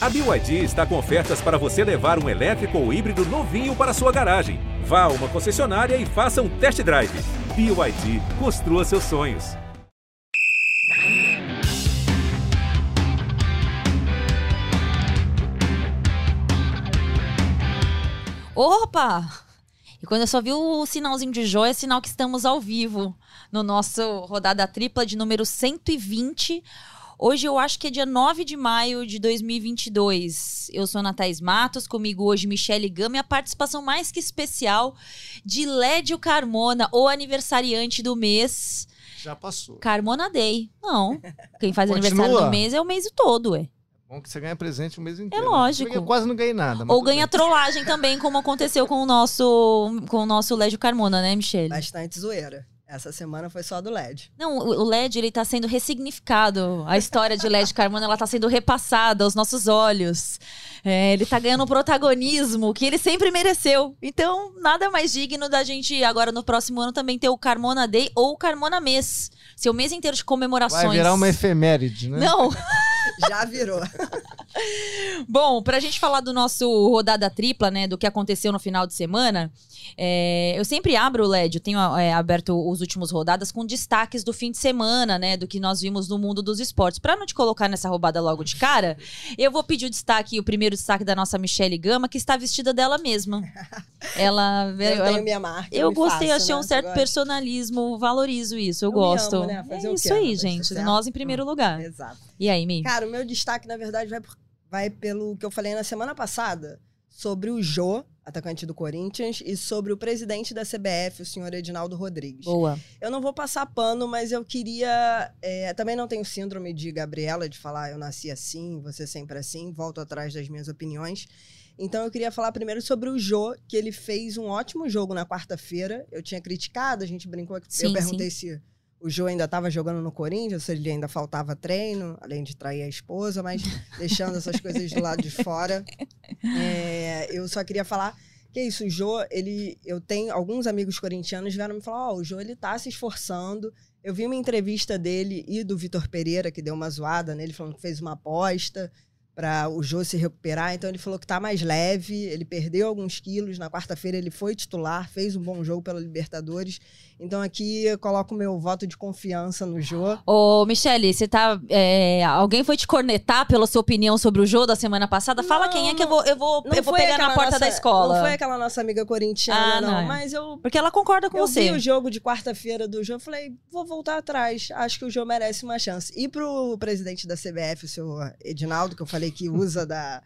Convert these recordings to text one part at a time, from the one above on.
A BYD está com ofertas para você levar um elétrico ou híbrido novinho para sua garagem. Vá a uma concessionária e faça um test drive. BYD, construa seus sonhos. Opa! E quando eu só vi o sinalzinho de joia, é sinal que estamos ao vivo no nosso rodada tripla de número 120. Hoje eu acho que é dia 9 de maio de 2022. Eu sou Natais Matos, comigo hoje Michele Gama e a participação mais que especial de Lédio Carmona, o aniversariante do mês. Já passou. Carmona Day. Não. Quem faz Continua. aniversário no mês é o mês todo, ué. Bom que você ganha presente o mês inteiro. lógico. Eu quase não ganhei nada. mas Ou tudo ganha bem. trollagem também, como aconteceu com o nosso, com o nosso Lédio Carmona, né, Michele? Bastante zoeira. Essa semana foi só do LED. Não, o LED ele tá sendo ressignificado. A história de LED Carmona ela tá sendo repassada aos nossos olhos. É, ele tá ganhando um protagonismo que ele sempre mereceu. Então, nada mais digno da gente agora no próximo ano também ter o Carmona Day ou o Carmona Mês. Seu mês inteiro de comemorações. Vai virar uma efeméride, né? Não. Já virou. Bom, pra gente falar do nosso rodada tripla, né, do que aconteceu no final de semana, é, eu sempre abro o LED, eu tenho é, aberto os últimos rodadas com destaques do fim de semana, né, do que nós vimos no mundo dos esportes. Pra não te colocar nessa roubada logo de cara, eu vou pedir o destaque, o primeiro destaque da nossa Michelle Gama, que está vestida dela mesma. Ela, Eu ela- tenho minha marca. eu gostei, faço, achei né? um certo personalismo, valorizo isso, eu, Eu gosto. amo, né? Fazer é isso aí, gente. certo? Nós em primeiro lugar. Exato. E aí, Mi? Cara, o meu destaque, na verdade, vai, por- vai pelo que eu falei na semana passada sobre o Jô, atacante do Corinthians, e sobre o presidente da CBF, o senhor Edinaldo Rodrigues. Boa. Eu não vou passar pano, mas eu queria. é, também não tenho síndrome de Gabriela, de falar eu nasci assim, você sempre assim, volto atrás das minhas opiniões. Então eu queria falar primeiro sobre o Jô, que ele fez um ótimo jogo na quarta-feira. Eu tinha criticado, a gente brincou aqui. Sim, eu perguntei se o Jô ainda estava jogando no Corinthians, ele ainda faltava treino, além de trair a esposa, mas deixando essas coisas do lado de fora. É, eu só queria falar que é isso, o Jô, ele. Eu tenho alguns amigos corintianos vieram me falar: ó, o Jô ele tá se esforçando. Eu vi uma entrevista dele e do Vitor Pereira, que deu uma zoada nele, falando que fez uma aposta para o Jô se recuperar. Então ele falou que tá mais leve, ele perdeu alguns quilos. Na quarta-feira ele foi titular, fez um bom jogo pela Libertadores. Então aqui eu coloco meu voto de confiança no Jô. Ô, Michele, você tá. é, alguém foi te cornetar pela sua opinião sobre o jogo da semana passada? Fala Não, quem é que eu vou, eu vou, eu vou pegar na porta nossa- da escola. Não foi aquela nossa amiga corintiana, Ah, não. não. Mas eu Porque ela concorda com eu você. vi o jogo de quarta-feira do jogo, falei, vou voltar atrás. Acho que o jogo merece uma chance. E pro presidente da CBF, o senhor Edinaldo, que eu falei que usa da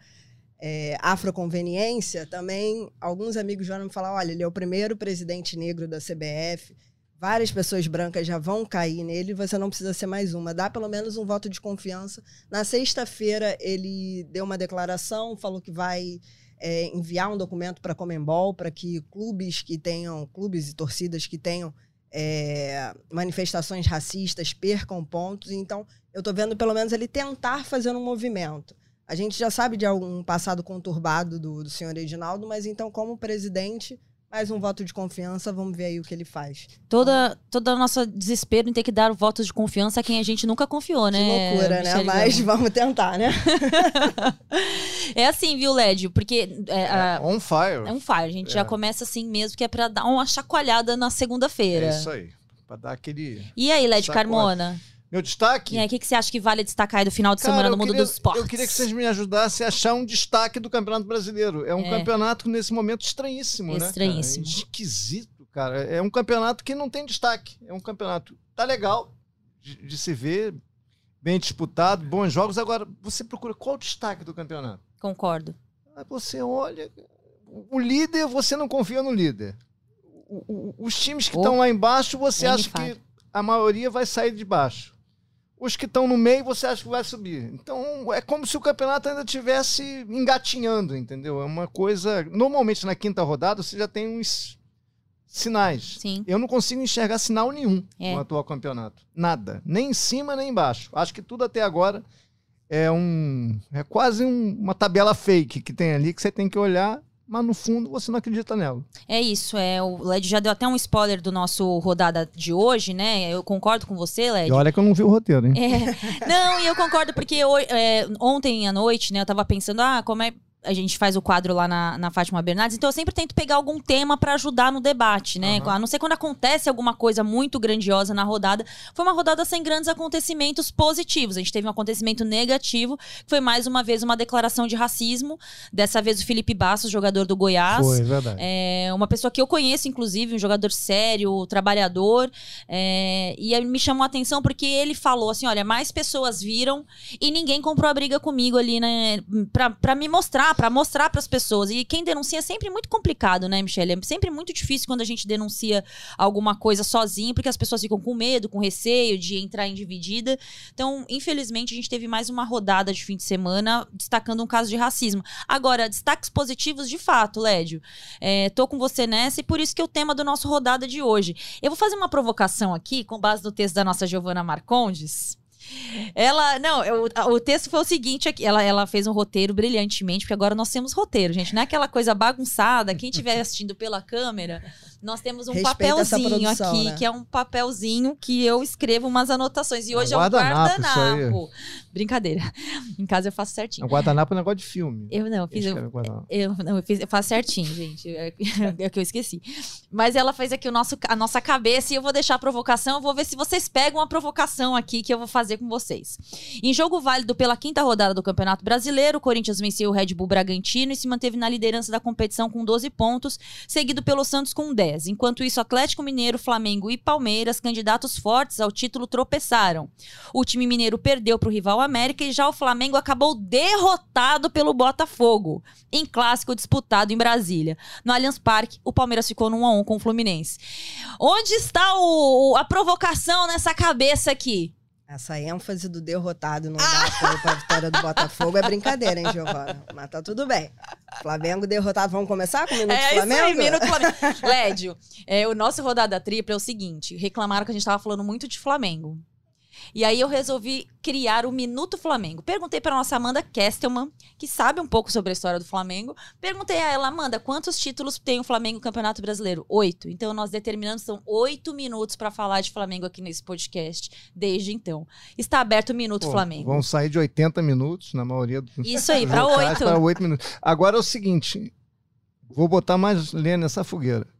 é, afroconveniência, também alguns amigos vieram me falar, olha, ele é o primeiro presidente negro da CBF. Várias pessoas brancas já vão cair nele, você não precisa ser mais uma. Dá pelo menos um voto de confiança. Na sexta-feira, ele deu uma declaração, falou que vai é, enviar um documento para a Comembol para que clubes que tenham, clubes e torcidas que tenham é, manifestações racistas percam pontos. Então, eu estou vendo pelo menos ele tentar fazer um movimento. A gente já sabe de algum passado conturbado do, do senhor Edinaldo, mas então, como presidente, mais um voto de confiança, vamos ver aí o que ele faz. Toda, toda o nosso desespero em ter que dar o voto de confiança a quem a gente nunca confiou, né? que loucura, né? Michele Mas Gama? vamos tentar, né? É assim, viu, Lédio? Porque é, a- On fire. é um fire. A gente já É. começa assim mesmo, que é pra dar uma chacoalhada na segunda-feira. É isso aí. Pra dar aquele. E aí, Lédio Sacode. Carmona? Meu destaque. E aí, o que, que você acha que vale destacar aí do final de Cara, semana no mundo queria- dos esportes? Eu queria que vocês me ajudassem a achar um destaque do Campeonato Brasileiro. É um É. campeonato nesse momento estranhíssimo, né? Estranhíssimo. Esquisito, cara. É um campeonato que não tem destaque. É um campeonato. Tá legal de, de se ver, bem disputado, bons jogos. Agora, você procura qual o destaque do campeonato? Concordo. Aí você olha. O líder, você não confia no líder. O- o- os times que Oh, estão lá embaixo, você acha que a maioria vai sair de baixo. Os que estão no meio, você acha que vai subir. Então, é como se o campeonato ainda estivesse engatinhando, entendeu? É uma coisa. Normalmente, na quinta rodada, você já tem uns sinais. Sim. Eu não consigo enxergar sinal nenhum É. no atual campeonato. Nada. Nem em cima, nem embaixo. Acho que tudo até agora é um. É quase um- uma tabela fake que tem ali que você tem que olhar mas no fundo você não acredita nela. É isso, é. O Led já deu até um spoiler do nosso rodada de hoje, né? Eu concordo com você, Led. E olha que eu não vi o roteiro, hein? É. Não, e eu concordo, porque eu, é, ontem à noite, né, eu tava pensando, ah, como é. A gente faz o quadro lá na, na Fátima Bernardes, então eu sempre tento pegar algum tema pra ajudar no debate, né? Aham. A não ser quando acontece alguma coisa muito grandiosa na rodada. Foi uma rodada sem grandes acontecimentos positivos. A gente teve um acontecimento negativo, que foi mais uma vez uma declaração de racismo. Dessa vez o Felipe Bastos, jogador do Goiás. Foi, verdade. É uma pessoa que eu conheço, inclusive, um jogador sério, trabalhador. é, e me chamou a atenção porque ele falou assim: olha, mais pessoas viram e ninguém comprou a briga comigo ali, né? Pra, pra me mostrar, pra mostrar pras pessoas. E quem denuncia é sempre muito complicado, né, Michelle? É sempre muito difícil quando a gente denuncia alguma coisa sozinho, porque as pessoas ficam com medo, com receio de entrar em dividida. Então, infelizmente, a gente teve mais uma rodada de fim de semana destacando um caso de racismo. Agora, destaques positivos de fato, Lédio. É, tô com você nessa e por isso que é o tema do nosso rodada de hoje. Eu vou fazer uma provocação aqui, com base no texto da nossa Giovana Marcondes. Ela, não, eu- o texto foi o seguinte aqui, ela, ela fez um roteiro brilhantemente, porque agora nós temos roteiro, gente, não é aquela coisa bagunçada, quem estiver assistindo pela câmera, nós temos um Respeita papelzinho produção, aqui, né? que é um papelzinho que eu escrevo umas anotações, e hoje é um guardanapo. Brincadeira, em casa eu faço certinho. O guardanapo é um negócio de filme. Eu não, eu fiz, eu, eu, não, eu, fiz, eu faço certinho, gente. É, é que eu esqueci. Mas ela fez aqui o nosso, a nossa cabeça e eu vou deixar a provocação. Eu vou ver se vocês pegam a provocação aqui que eu vou fazer com vocês. Em jogo válido pela quinta rodada do Campeonato Brasileiro, o Corinthians venceu o Red Bull Bragantino e se manteve na liderança da competição com 12 pontos, seguido pelo Santos com 10. Enquanto isso, Atlético Mineiro, Flamengo e Palmeiras, candidatos fortes ao título, tropeçaram. O time mineiro perdeu para o rival América e já o Flamengo acabou derrotado pelo Botafogo, em clássico disputado em Brasília. No Allianz Parque, o Palmeiras ficou no 1 a 1 com o Fluminense. Onde está o- a provocação nessa cabeça aqui? Essa ênfase do derrotado não dá pra vitória do Botafogo é brincadeira, hein, Giovana? Mas tá tudo bem. Flamengo derrotado. Vamos começar com o Minuto É Flamengo? isso aí, Minuto Flamengo. Lédio, é, o nosso rodada tripla é o seguinte: reclamaram que a gente tava falando muito de Flamengo. E aí eu resolvi criar o Minuto Flamengo. Perguntei para nossa Amanda Kestelman, que sabe um pouco sobre a história do Flamengo. Perguntei a ela, Amanda, quantos títulos tem o Flamengo no Campeonato Brasileiro? Oito. Então nós determinamos, são oito minutos para falar de Flamengo aqui nesse podcast, desde então. Está aberto o Minuto Pô, Flamengo. Vão sair de 80 minutos, na maioria dos Isso aí, para oito. Para 8 minutos. Agora é o seguinte: vou botar mais lenha nessa fogueira.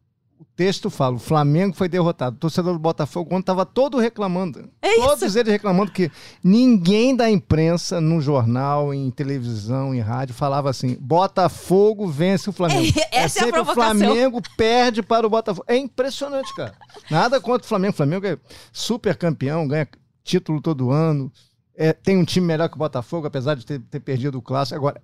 O texto fala: o Flamengo foi derrotado. O torcedor do Botafogo, quando estava todo reclamando. É todos eles reclamando que ninguém da imprensa, no jornal, em televisão, em rádio, falava assim: Botafogo vence o Flamengo. Essa é a sempre o provocação. Flamengo perde para o Botafogo. É impressionante, cara. Nada contra o Flamengo. O Flamengo é super campeão, ganha título todo ano. É, tem um time melhor que o Botafogo, apesar de ter, ter perdido o clássico. Agora,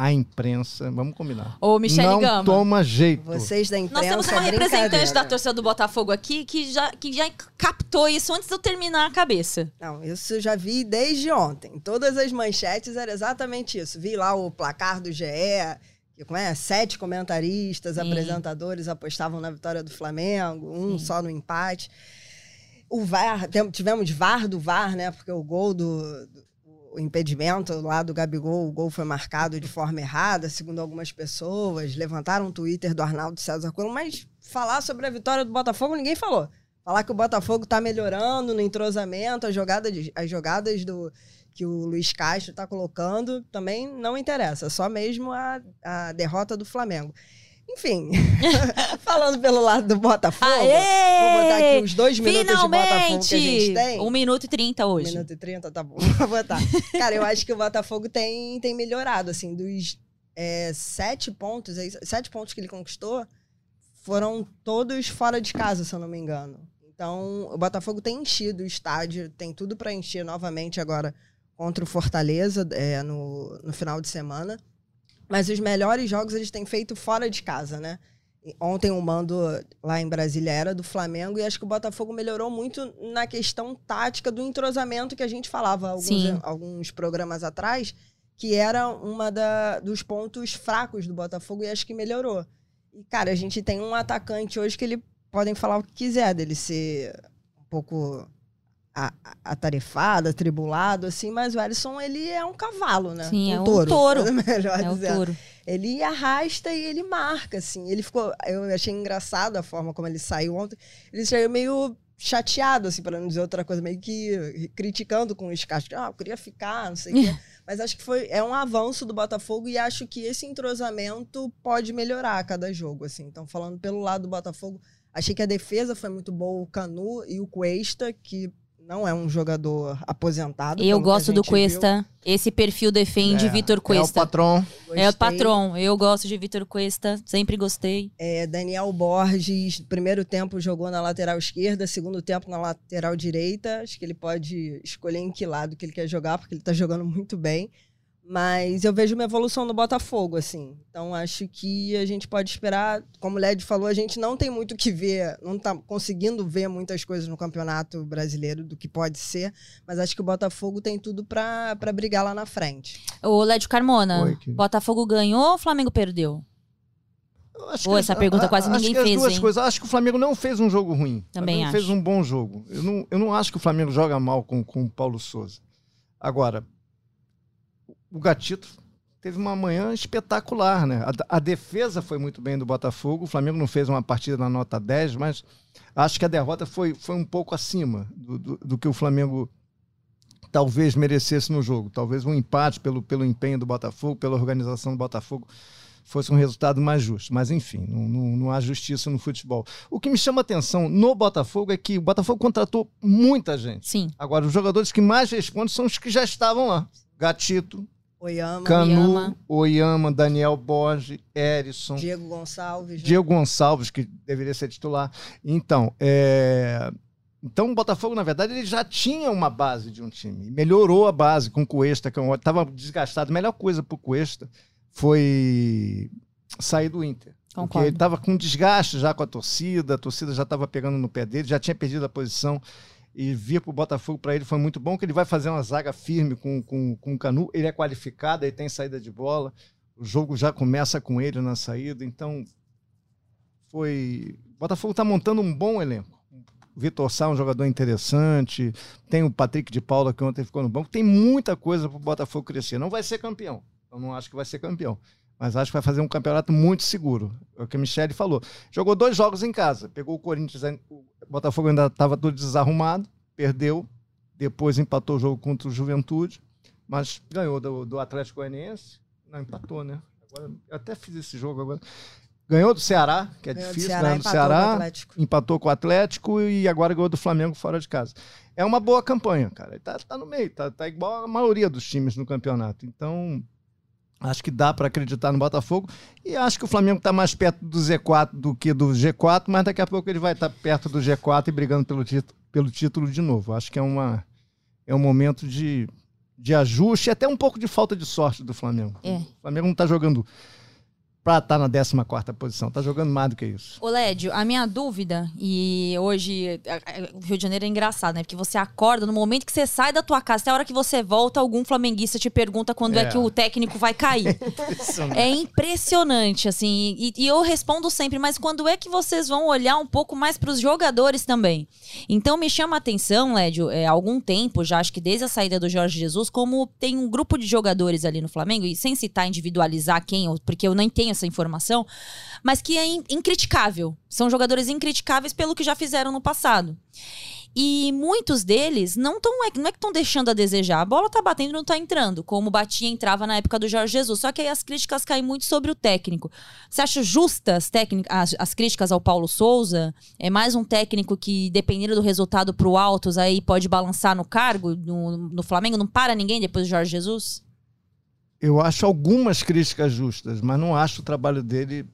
a imprensa, vamos combinar. Ô, Michele não Gama. toma jeito. Vocês da Nós imprensa. temos uma é representante da torcida do Botafogo aqui que já, que já captou isso antes de eu terminar a cabeça. Não, isso eu já vi desde ontem. Todas as manchetes era exatamente isso. Vi lá o placar do GE, que como é? Sete comentaristas, Sim. apresentadores apostavam na vitória do Flamengo, um Sim. só no empate. O VAR, tivemos VAR do VAR, né? Porque o gol do, do- o impedimento lá do Gabigol, o gol foi marcado de forma errada, segundo algumas pessoas. Levantaram um Twitter do Arnaldo César Coelho, mas falar sobre a vitória do Botafogo ninguém falou. Falar que o Botafogo tá melhorando no entrosamento, as jogadas, as jogadas do que o Luiz Castro tá colocando também não interessa, só mesmo a, a derrota do Flamengo. Enfim, falando pelo lado do Botafogo, Aê! vou botar aqui os dois minutos de Botafogo Finalmente! que a gente tem. Um minuto e trinta Um hoje. minuto e trinta, tá bom. Vou botar. Cara, eu acho que o Botafogo tem, tem melhorado, assim, dos é, sete pontos, aí, sete pontos que ele conquistou, foram todos fora de casa, se eu não me engano. Então, o Botafogo tem enchido o estádio, tem tudo para encher novamente agora contra o Fortaleza é, no, no final de semana. Mas os melhores jogos eles têm feito fora de casa, né? Ontem o mando lá em Brasília era do Flamengo e acho que o Botafogo melhorou muito na questão tática do entrosamento que a gente falava alguns, alguns programas atrás, que era uma da, dos pontos fracos do Botafogo e acho que melhorou. E, cara, a gente tem um atacante hoje que ele podem falar o que quiser dele ser um pouco atarefado, atribulado, assim, mas o Alisson, ele é um cavalo, né? Sim, é um touro. touro. melhor É dizendo. touro. ele arrasta e ele marca, assim. Ele ficou. Eu achei engraçado a forma como ele saiu ontem. Ele saiu meio chateado, assim, para não dizer outra coisa, meio que criticando com os caras. Ah, eu queria ficar, não sei o quê. Mas acho que foi, é um avanço do Botafogo e acho que esse entrosamento pode melhorar a cada jogo, assim. Então, falando pelo lado do Botafogo, achei que a defesa foi muito boa, o Canu e o Cuesta, que não é um jogador aposentado. Eu gosto do Cuesta. Esse perfil defende É, Vitor É o Cuesta. patrão. viu. É o patrão. Eu gosto de Vitor Cuesta. Sempre gostei. É, Daniel Borges, primeiro tempo jogou na lateral esquerda, segundo tempo na lateral direita. Acho que ele pode escolher em que lado que ele quer jogar, porque ele tá jogando muito bem. Mas eu vejo uma evolução no Botafogo, assim. Então acho que a gente pode esperar. Como o Led falou, a gente não tem muito o que ver, não tá conseguindo ver muitas coisas no campeonato brasileiro do que pode ser. Mas acho que o Botafogo tem tudo pra pra brigar lá na frente. Ô, Lédio Carmona, Oi. Botafogo ganhou ou o Flamengo perdeu? Eu acho Pô, que- essa pergunta a- quase acho ninguém que as fez, duas hein? coisas. Acho que o Flamengo não fez um jogo ruim. O Também Flamengo fez acho. um bom jogo. Eu não, eu não acho que o Flamengo joga mal com, com o Paulo Souza. Agora, o Gatito teve uma manhã espetacular, né? A, a defesa foi muito bem do Botafogo. O Flamengo não fez uma partida na nota 10, mas acho que a derrota foi, foi um pouco acima do, do, do que o Flamengo talvez merecesse no jogo. Talvez um empate pelo, pelo empenho do Botafogo, pela organização do Botafogo, fosse um resultado mais justo. Mas, enfim, não, não, não há justiça no futebol. O que me chama a atenção no Botafogo é que o Botafogo contratou muita gente. Sim. Agora, os jogadores que mais respondem são os que já estavam lá. Gatito, Oyama, Canu, Oyama. Oyama, Daniel Borges, Erisson. Diego Gonçalves. né? Diego Gonçalves, que deveria ser titular. Então, é... então o Botafogo, na verdade, ele já tinha uma base de um time. Melhorou a base com o Cuesta, que estava desgastado. A melhor coisa para o Cuesta foi sair do Inter. Porque Concordo. ele estava com desgaste já com a torcida, a torcida já estava pegando no pé dele, já tinha perdido a posição. E vir para o Botafogo para ele foi muito bom, que ele vai fazer uma zaga firme com, com, com o Canu. Ele é qualificado, ele tem saída de bola. O jogo já começa com ele na saída. Então, foi. O Botafogo está montando um bom elenco. O Vitor Sá é um jogador interessante. Tem o Patrick de Paula, que ontem ficou no banco. Tem muita coisa para o Botafogo crescer. Não vai ser campeão. Eu não acho que vai ser campeão. Mas acho que vai fazer um campeonato muito seguro. É o que a Michele falou. Jogou dois jogos em casa. Pegou o Corinthians. O Botafogo ainda estava todo desarrumado. Perdeu. Depois empatou o jogo contra o Juventude. Mas ganhou do, do Atlético Goianiense. Não, empatou, né? Agora, eu até fiz esse jogo agora. Ganhou do Ceará, que é Ganhou difícil, Ceará, ganhou do com Ceará, Atlético. empatou com o Atlético e agora ganhou do Flamengo fora de casa. É uma boa campanha, cara. Tá, tá no meio, tá, tá igual a maioria dos times no campeonato. Então, acho que dá para acreditar no Botafogo. E acho que o Flamengo está mais perto do Z4 do que do G4, mas daqui a pouco ele vai estar perto do G4 e brigando pelo, título- pelo título de novo. Acho que é, uma, é um momento de, de ajuste e até um pouco de falta de sorte do Flamengo. É. O Flamengo não está jogando para estar na 14 posição, está jogando mais do que isso. Ô, Lédio, a minha dúvida, e hoje o Rio de Janeiro é engraçado, né? Porque você acorda, no momento que você sai da tua casa, até a hora que você volta, algum flamenguista te pergunta quando é, É. que o técnico vai cair. É impressionante, assim. E, e eu respondo sempre, mas quando é que vocês vão olhar um pouco mais para os jogadores também? Então me chama a atenção, Lédio, é, há algum tempo, já acho que desde a saída do Jorge Jesus, como tem um grupo de jogadores ali no Flamengo, e sem citar individualizar quem, porque eu nem tenho essa informação, mas que é in- incriticável. São jogadores incriticáveis pelo que já fizeram no passado. E muitos deles não, tão, é- não é que estão deixando a desejar. A bola tá batendo e não tá entrando, como batia e entrava na época do Jorge Jesus. Só que aí as críticas caem muito sobre o técnico. Você acha justas as, as críticas ao Paulo Souza? É mais um técnico que, dependendo do resultado pro Altos, aí pode balançar no cargo no, no Flamengo? Não para ninguém depois do Jorge Jesus? Eu acho algumas críticas justas, mas não acho o trabalho dele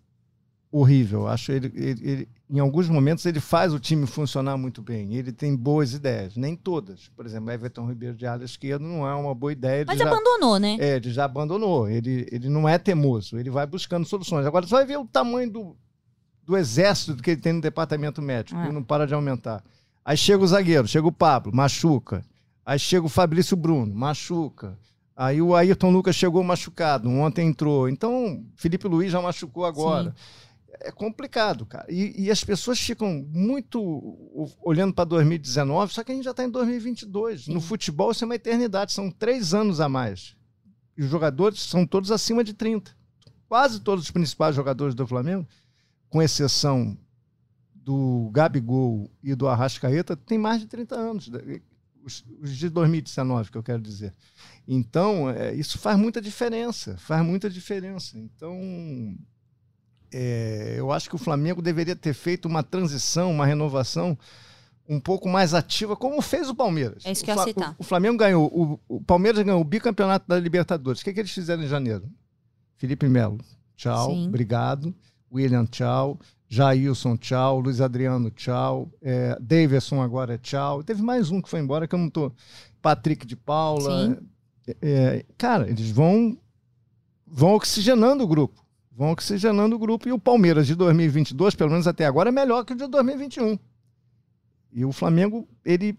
horrível. Acho ele, ele- ele- em alguns momentos ele faz o time funcionar muito bem. Ele tem boas ideias, nem todas. Por exemplo, Everton Ribeiro de ala esquerda não é uma boa ideia. Mas já- abandonou, né? É, ele já abandonou. Ele, ele não é teimoso. Ele vai buscando soluções. Agora, você vai ver o tamanho do, do exército que ele tem no departamento médico. É. Ele não para de aumentar. Aí chega o zagueiro, chega o Pablo, machuca. Aí chega o Fabrício Bruno, machuca. Aí o Ayrton Lucas chegou machucado, ontem entrou. Então, Felipe Luiz já machucou agora. É complicado, cara. E, e as pessoas ficam muito olhando para 2019, só que a gente já está em 2022. No futebol, isso é uma eternidade, são três anos a mais. E os jogadores são todos acima de 30. quase todos os principais jogadores do Flamengo, com exceção do Gabigol e do Arrascaeta, têm mais de 30 anos. Os, os de 2019, que eu quero dizer. Então, é, isso faz muita diferença. Faz muita diferença. Então, é, eu acho que o Flamengo deveria ter feito uma transição, uma renovação um pouco mais ativa, como fez o Palmeiras. É isso que eu ia o, citar. o, o Flamengo ganhou, o, o Palmeiras ganhou o bicampeonato da Libertadores. O que, que eles fizeram em janeiro? Felipe Melo, tchau, Sim. obrigado. William, tchau. Jailson, tchau. Luiz Adriano, tchau. É, Davidson agora é tchau. Teve mais um que foi embora que eu não tô. Patrick de Paula. Sim. É, cara, eles vão vão oxigenando o grupo. Vão oxigenando o grupo. E o Palmeiras de 2022, pelo menos até agora, é melhor que o de 2021. E o Flamengo, ele.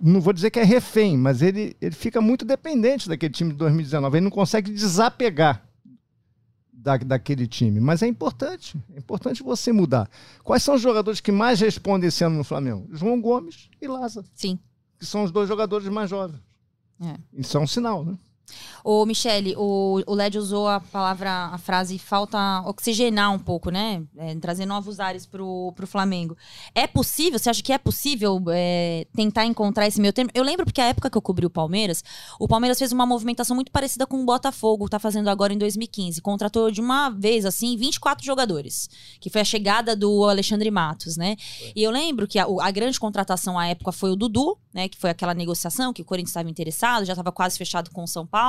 Não vou dizer que é refém, mas ele, ele fica muito dependente daquele time de 2019. Ele não consegue desapegar da, daquele time. Mas é importante. É importante você mudar. Quais são os jogadores que mais respondem esse ano no Flamengo? João Gomes e Lázaro, Sim. que são os dois jogadores mais jovens. É. Isso é um sinal, né? Ô, Michele, o, o Led usou a palavra, a frase falta oxigenar um pouco, né? É, trazer novos ares pro, pro Flamengo. É possível? Você acha que é possível é, tentar encontrar esse meio termo? Eu lembro porque a época que eu cobri o Palmeiras, o Palmeiras fez uma movimentação muito parecida com o Botafogo, tá fazendo agora em 2015. Contratou de uma vez, assim, 24 jogadores. Que foi a chegada do Alexandre Matos, né? E eu lembro que a, a grande contratação à época foi o Dudu, né? Que foi aquela negociação que o Corinthians estava interessado, já estava quase fechado com o São Paulo.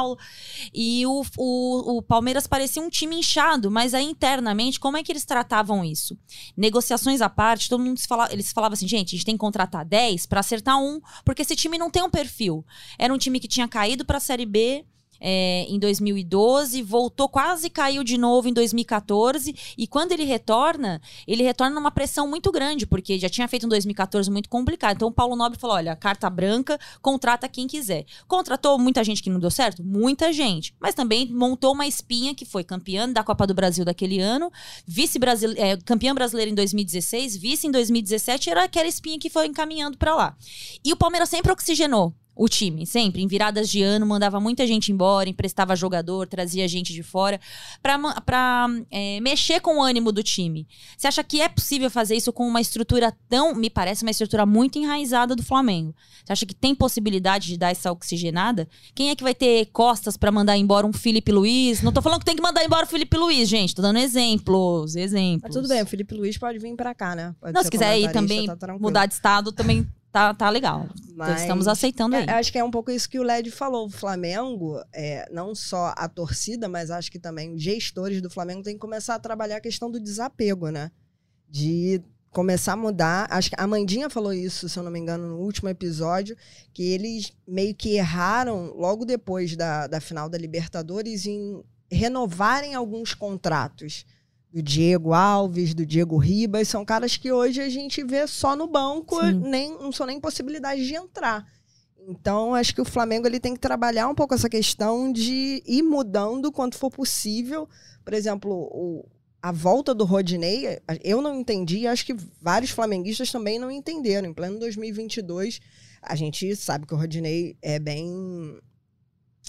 E o, o, o Palmeiras parecia um time inchado, mas aí internamente, como é que eles tratavam isso? Negociações à parte, todo mundo se fala, eles falavam assim, gente, a gente tem que contratar 10 para acertar um, porque esse time não tem um perfil. Era um time que tinha caído para a Série B. é, em 2012, voltou, quase caiu de novo em 2014. E quando ele retorna, ele retorna numa pressão muito grande, porque já tinha feito um 2014 muito complicado. Então o Paulo Nobre falou: olha, carta branca, contrata quem quiser. Contratou muita gente que não deu certo? Muita gente. Mas também montou uma espinha que foi campeã da Copa do Brasil daquele ano, vice -brasile é, campeã brasileira em 2016, vice em 2017, era aquela espinha que foi encaminhando para lá. E o Palmeiras sempre oxigenou o time, sempre. Em viradas de ano, mandava muita gente embora, emprestava jogador, trazia gente de fora, pra é, mexer com o ânimo do time. Você acha que é possível fazer isso com uma estrutura tão, me parece, uma estrutura muito enraizada do Flamengo? Você acha que tem possibilidade de dar essa oxigenada? Quem é que vai ter costas pra mandar embora um Felipe Luiz? Não tô falando que tem que mandar embora o Felipe Luiz, gente. Tô dando exemplos, exemplos. Mas tudo bem, o Felipe Luiz pode vir pra cá, né? Pode Não, se quiser ir também tá mudar de estado, também tá, tá legal. Mas- Estamos aceitando aí. É, acho que é um pouco isso que o Led falou. O Flamengo, é, não só a torcida, mas acho que também os gestores do Flamengo têm que começar a trabalhar a questão do desapego, né? De começar a mudar. Acho que a Mandinha falou isso, se eu não me engano, no último episódio, que eles meio que erraram logo depois da, da final da Libertadores em renovarem alguns contratos. Do Diego Alves, do Diego Ribas, são caras que hoje a gente vê só no banco, Sim. nem, não são nem possibilidade de entrar. Então, acho que o Flamengo ele tem que trabalhar um pouco essa questão de ir mudando quanto for possível. Por exemplo, o- a volta do Rodinei, eu não entendi, acho que vários flamenguistas também não entenderam. Em pleno 2022, a gente sabe que o Rodinei é bem.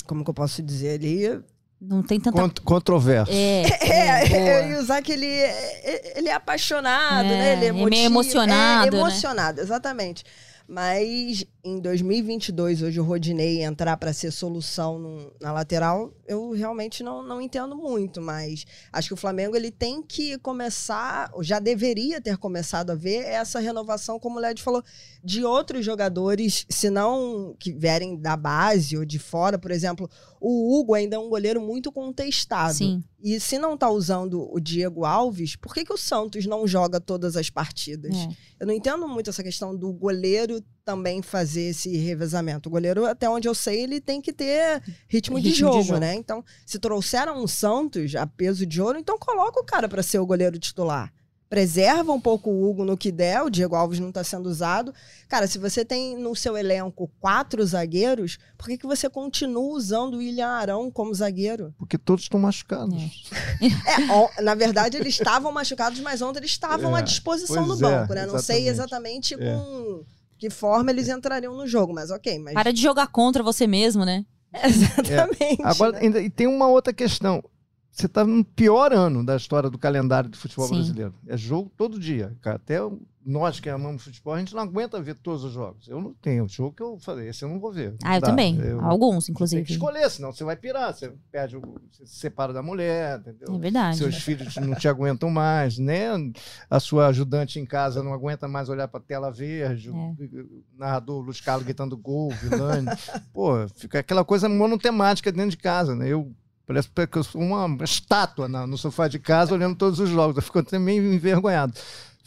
Como que eu posso dizer ali? Não tem tanta. Cont controverso. É, É, é, eu ia usar que ele é, ele é apaixonado, É, né? Ele é, é meio emotivo, emocionado, É né? emocionado, exatamente. Mas em 2022, hoje o Rodinei entrar para ser solução num- na lateral, eu realmente não, não entendo muito. Mas acho que o Flamengo ele tem que começar, ou já deveria ter começado a ver essa renovação, como o Led falou, de outros jogadores, se não que vierem da base ou de fora, por exemplo. O Hugo ainda é um goleiro muito contestado. Sim. E se não tá usando o Diego Alves, por que, que o Santos não joga todas as partidas? É. Eu não entendo muito essa questão do goleiro também fazer esse revezamento. O goleiro, até onde eu sei, ele tem que ter ritmo, de, Ritmo de jogo, jogo. né? Então, se trouxeram um Santos a peso de ouro, então coloca o cara para ser o goleiro titular. Preserva um pouco o Hugo no que der, o Diego Alves não está sendo usado. Cara, se você tem no seu elenco quatro zagueiros, por que, que você continua usando o William Arão como zagueiro? Porque todos estão machucados. É, ó, na verdade, eles estavam machucados, mas ontem eles estavam É, à disposição pois no é, banco, né? Não sei exatamente. É. com que forma eles entrariam no jogo, mas ok. Mas... Para de jogar contra você mesmo, né? Exatamente. Agora, né? ainda, e tem uma outra questão. Você está no pior ano da história do calendário do futebol Sim. brasileiro. É jogo todo dia. Até nós que amamos futebol, a gente não aguenta ver todos os jogos. Eu não tenho jogo que eu falei, esse eu não vou ver. Ah, eu Dá. também. Eu- Alguns, Tem que inclusive. escolher, senão você vai pirar. Você perde, o- você se separa da mulher, entendeu? É verdade. Seus filhos não te aguentam mais, né? A sua ajudante em casa não aguenta mais olhar para tela verde, É. o narrador Luiz Carlos gritando gol, Vilani. Pô, fica aquela coisa monotemática dentro de casa, né? Eu parece que eu sou uma estátua no sofá de casa olhando todos os jogos. Eu fico até meio envergonhado.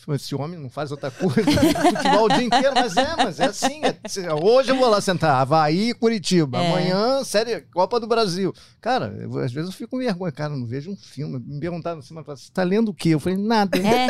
Esse homem não faz outra coisa, futebol o dia inteiro, mas é, mas é assim. é- hoje eu vou lá sentar, Havaí Curitiba. É. Amanhã, série Copa do Brasil. Cara, eu- às vezes eu fico com vergonha. Cara, não vejo um filme. Me perguntaram assim, você tá lendo o quê? Eu falei, nada. É,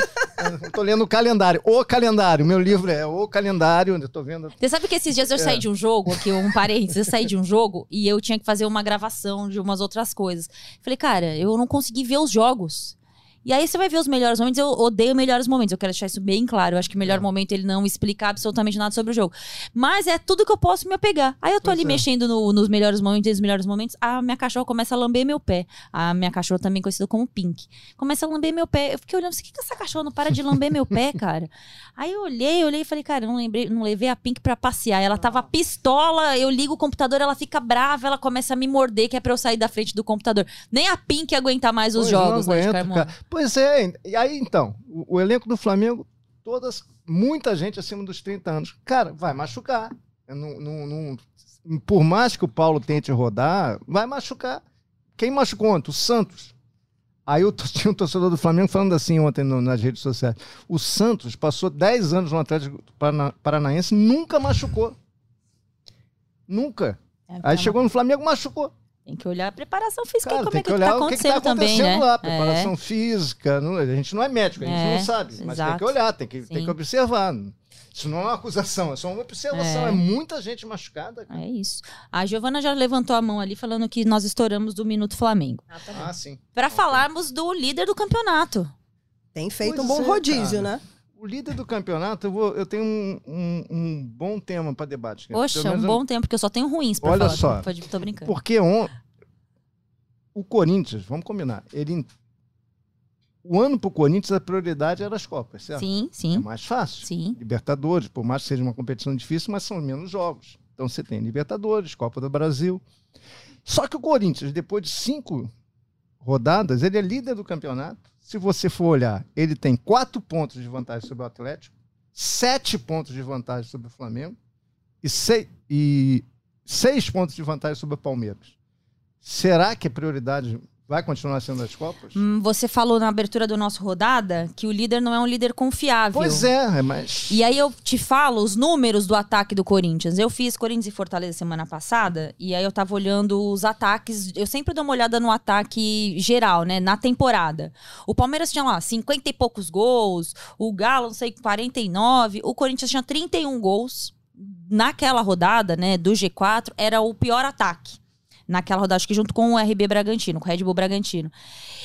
Tô lendo o calendário. O calendário. Meu livro é O Calendário, eu tô vendo. Você sabe que esses dias eu É. saí de um jogo, aqui um parênteses, eu saí de um jogo e eu tinha que fazer uma gravação de umas outras coisas. Falei, cara, eu não consegui ver os jogos. E aí você vai ver os melhores momentos, eu odeio melhores momentos, eu quero deixar isso bem claro. Eu acho que o melhor É. momento ele não explica absolutamente nada sobre o jogo. Mas é tudo que eu posso me apegar. Aí eu tô Pois ali é. mexendo no- nos melhores momentos e nos melhores momentos, a minha cachorra começa a lamber meu pé. A minha cachorra também conhecida como Pink. Começa a lamber meu pé. Eu fiquei olhando, assim, o que que essa cachorra não para de lamber meu pé, cara? Aí eu olhei, olhei e falei, cara, eu não, lembrei, não levei a Pink pra passear. Ela tava pistola, eu ligo o computador, ela fica brava, ela começa a me morder, que é pra eu sair da frente do computador. Nem a Pink aguenta mais os Pois jogos, né, de aguento, Carmona. cara. Pois é, e aí então, o, o elenco do Flamengo, todas, muita gente acima dos 30 anos. Cara, vai machucar. Não- não- não- por mais que o Paulo tente rodar, vai machucar. Quem machucou ontem? O Santos. Aí eu tinha um torcedor do Flamengo falando assim ontem no- nas redes sociais. O Santos passou 10 anos no Atlético Parana- Paranaense, nunca machucou. Nunca. É, Aí calma. chegou no Flamengo, machucou. Tem que olhar a preparação física Cara, e como tem é que que, olhar tá o que, que acontecendo tá também, acontecendo né? lá, preparação É. física. não- a gente não é médico, a gente É, não sabe, mas tem exato. que olhar, tem que, tem que observar. Isso não é uma acusação, é só uma observação. É. É, muita gente machucada. cara. É isso. A Giovana já levantou a mão ali falando que nós estouramos do Minuto Flamengo. Ah, sim. Pra falarmos do líder do campeonato. Tem feito Pois um bom é, rodízio, cara. né? O líder do campeonato, eu, vou- eu tenho um, um- um bom tema para debate. Poxa, Pelo um menos eu- bom tempo, porque eu só tenho ruins Olha falar. só. Pode, tô brincando. Porque on... o Corinthians, vamos combinar, ele. O ano pro Corinthians, a prioridade era as Copas, certo? Sim, É sim, mais fácil. sim. Libertadores, por mais que seja uma competição difícil, mas são menos jogos. Então você tem Libertadores, Copa do Brasil. Só que o Corinthians, depois de cinco rodadas, ele é líder do campeonato. Se você for olhar, ele tem quatro pontos de vantagem sobre o Atlético, sete pontos de vantagem sobre o Flamengo e, sei- e seis pontos de vantagem sobre o Palmeiras. Será que a prioridade vai continuar sendo as Copas? Hum, Você falou na abertura do nosso rodada que o líder não é um líder confiável. Pois é, mas. E aí eu te falo os números do ataque do Corinthians. Eu fiz Corinthians e Fortaleza semana passada, e aí eu tava olhando os ataques. Eu sempre dou uma olhada no ataque geral, né? Na temporada. O Palmeiras tinha lá 50 e poucos gols, o Galo, não sei, 49. O Corinthians tinha 31 gols. Naquela rodada, né, do G4, era o pior ataque. Naquela rodada, acho que junto com o RB Bragantino, com o Red Bull Bragantino.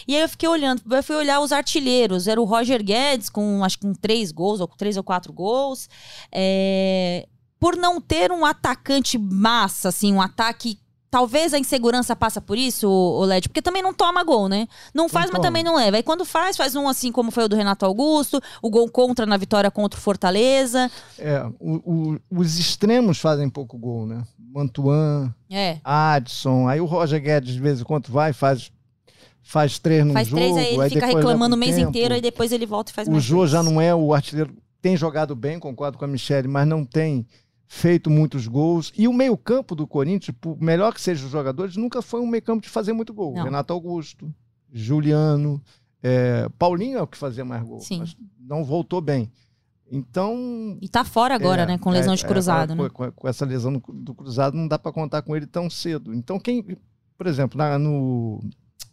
E aí eu fiquei olhando, eu fui olhar os artilheiros. Era o Roger Guedes com acho que com três gols, ou três ou quatro gols. É, Por não ter um atacante massa, assim, um ataque. Talvez a insegurança passa por isso, o Led, porque também não toma gol, né? Não faz, mas toma. também não leva. Aí quando faz, faz um assim como foi o do Renato Augusto, o gol contra na vitória contra o Fortaleza. É, o- o- os extremos fazem pouco gol, né? Mantuan, É. Adson, aí o Roger Guedes de vez em quando vai, faz, faz três num Faz jogo. três, aí ele fica depois reclamando o mês tempo. inteiro, aí depois ele volta e faz O mais Jô três. já não é o artilheiro, tem jogado bem, concordo com a Michelle, mas não tem feito muitos gols. E o meio-campo do Corinthians, por melhor que sejam os jogadores, nunca foi um meio-campo de fazer muito gol. Não. Renato Augusto, Juliano, é, Paulinho é o que fazia mais gol, Sim. mas não voltou bem. Então, E tá fora agora, É, né? Com lesão é, de é, cruzado, com, né? com- com essa lesão do, do cruzado, não dá para contar com ele tão cedo. Então, quem, por exemplo, na, no,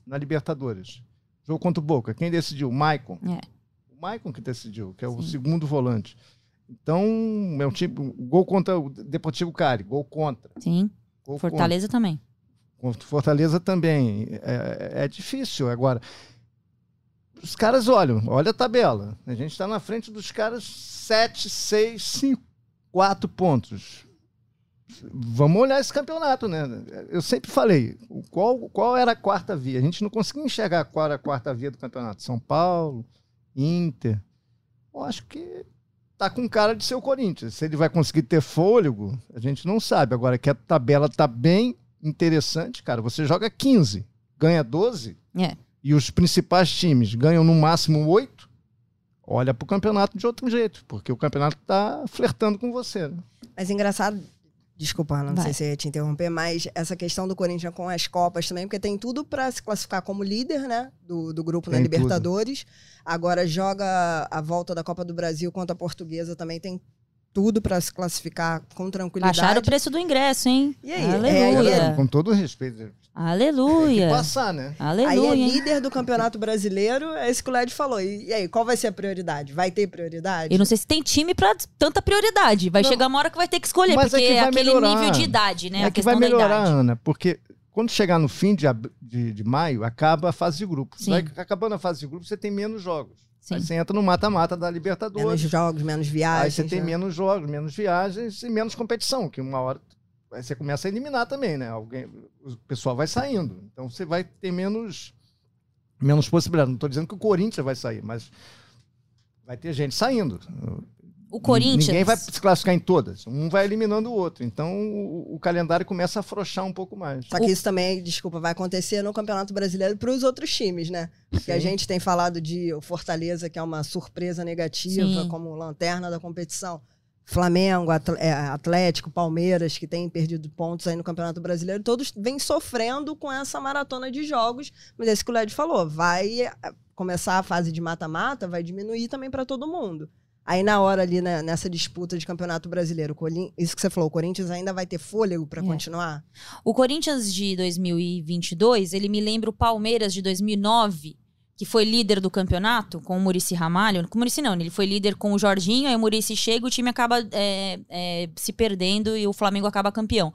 na Libertadores, jogo contra o Boca, quem decidiu? O Maicon. É. O Maicon que decidiu, que é o Sim. segundo volante. Então, é um tipo, gol contra o Deportivo Cari, gol contra. Sim. Gol Fortaleza também. Contra o Fortaleza também. É, é difícil. Agora, os caras olham, olha a tabela. A gente está na frente dos caras 7, 6, 5, 4 pontos. vamos olhar esse campeonato, né? Eu sempre falei, qual, qual era a quarta via? A gente não conseguia enxergar qual era a quarta via do campeonato. São Paulo, Inter. Eu acho que tá com cara de ser o Corinthians. Se ele vai conseguir ter fôlego, a gente não sabe. Agora que a tabela tá bem interessante, cara, você joga 15, ganha 12, É. e os principais times ganham no máximo 8, olha pro campeonato de outro jeito, porque o campeonato tá flertando com você, né? Mas engraçado, desculpa, não Vai. sei se eu ia te interromper, mas essa questão do Corinthians com as Copas também, porque tem tudo pra se classificar como líder, né? Do, do grupo na Tem Libertadores. Agora joga a volta da Copa do Brasil contra a Portuguesa também tem tudo pra se classificar com tranquilidade. Baixaram o preço do ingresso, hein? E aí? Aleluia. É, Com todo respeito. Tem que Aleluia. passar, né? Aleluia. Aí é líder do Campeonato Brasileiro, é isso que o Led falou. E, e aí, qual vai ser a prioridade? Vai ter prioridade? Eu não sei se tem time pra tanta prioridade. Vai Não. chegar uma hora que vai ter que escolher, Mas é porque que é vai aquele melhorar. nível de idade, né? é a que vai melhorar, idade. Ana, porque quando chegar no fim de, de, de maio, acaba a fase de grupo. Sim. Vai acabando a fase de grupo, você tem menos jogos. Sim. Aí você entra no mata-mata da Menos Libertadores. jogos, menos Aí viagens. você tem né? menos jogos, menos viagens e menos competição, que uma hora aí você começa a eliminar também, né? Alguém, o pessoal vai saindo. Então você vai ter menos, menos possibilidade. Não estou dizendo que o Corinthians vai sair, mas vai ter gente saindo. O Corinthians. Ninguém vai se classificar em todas. Um vai eliminando o outro. Então o, o calendário começa a afrouxar um pouco mais. Só que isso também, desculpa, vai acontecer no Campeonato Brasileiro para os outros times, né? Porque a gente tem falado de Fortaleza, que é uma surpresa negativa, Sim. como lanterna da competição. Flamengo, é, Atlético, Palmeiras, que têm perdido pontos aí no Campeonato Brasileiro, todos vêm sofrendo com essa maratona de jogos. Mas é isso que o Led falou, vai eh, começar a fase de mata-mata, vai diminuir também para todo mundo. Aí na hora ali, né, nessa disputa de Campeonato Brasileiro, isso que você falou, o Corinthians ainda vai ter fôlego para É. continuar? O Corinthians de 2022, ele me lembra o Palmeiras de 2009, que foi líder do campeonato com o Murici Ramalho. Com o Murici não, ele foi líder com o Jorginho, aí o Murici chega, o time acaba é, é, se perdendo e o Flamengo acaba campeão.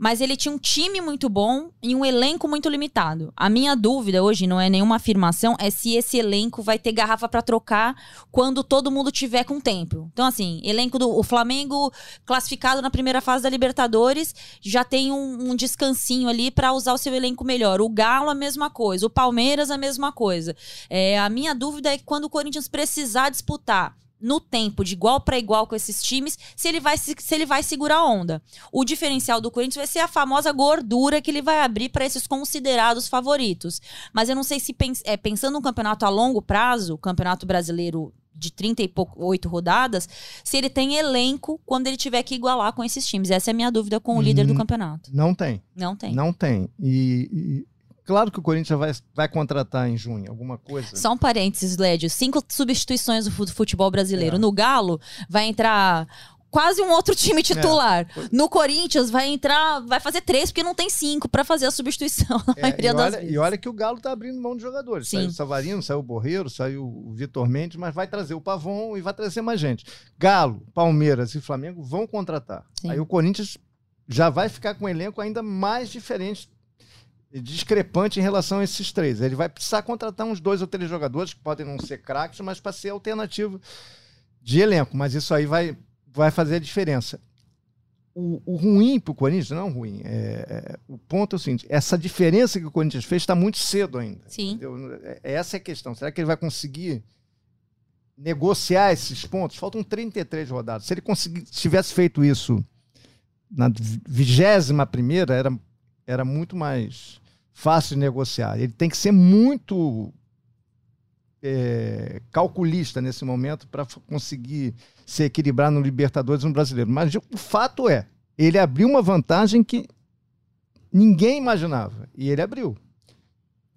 Mas ele tinha um time muito bom e um elenco muito limitado. A minha dúvida hoje não é nenhuma afirmação, é se esse elenco vai ter garrafa pra trocar quando todo mundo tiver com tempo. Então, assim, elenco do o Flamengo classificado na primeira fase da Libertadores já tem um, um descansinho ali pra usar o seu elenco melhor. O Galo, a mesma coisa. O Palmeiras, a mesma coisa. É, a minha dúvida é que quando o Corinthians precisar disputar no tempo, de igual para igual com esses times, se ele, vai, se, se ele vai segurar a onda. O diferencial do Corinthians vai ser a famosa gordura que ele vai abrir para esses considerados favoritos. Mas eu não sei se pens, é, pensando no campeonato a longo prazo, o campeonato brasileiro de 30 e pouco, 8 rodadas, se ele tem elenco quando ele tiver que igualar com esses times. Essa é a minha dúvida com o líder do Hum, campeonato. Não tem. Não tem. Não tem. E claro que o Corinthians vai, vai contratar em junho alguma coisa. Só um parênteses, Lédio. Cinco substituições do fu- futebol brasileiro. É. No Galo, vai entrar quase um outro time titular. É. No Corinthians, vai entrar. Vai fazer três, porque não tem cinco pra fazer a substituição É, e, olha, e olha que o Galo tá abrindo mão de jogadores. Sim. Saiu o Savarino, saiu o Borreiro, saiu o Vitor Mendes, mas vai trazer o Pavon e vai trazer mais gente. Galo, Palmeiras e Flamengo vão contratar. Sim. Aí o Corinthians já vai ficar com um elenco ainda mais diferente, discrepante em relação a esses três. Ele vai precisar contratar uns dois ou três jogadores que podem não ser craques, mas para ser alternativo de elenco. Mas isso aí vai, vai fazer a diferença. O, o ruim para o Corinthians, não ruim, é, é- o ponto é o seguinte: essa diferença que o Corinthians fez está muito cedo ainda. Sim. entendeu? É- Essa é a questão. Será que ele vai conseguir negociar esses pontos? Faltam 33 rodadas. Se ele conseguir, tivesse feito isso na vigésima primeira, era, era muito mais fácil de negociar. Ele tem que ser muito é, calculista nesse momento para conseguir se equilibrar no Libertadores no Brasileiro. Mas o fato é, ele abriu uma vantagem que ninguém imaginava. E ele abriu.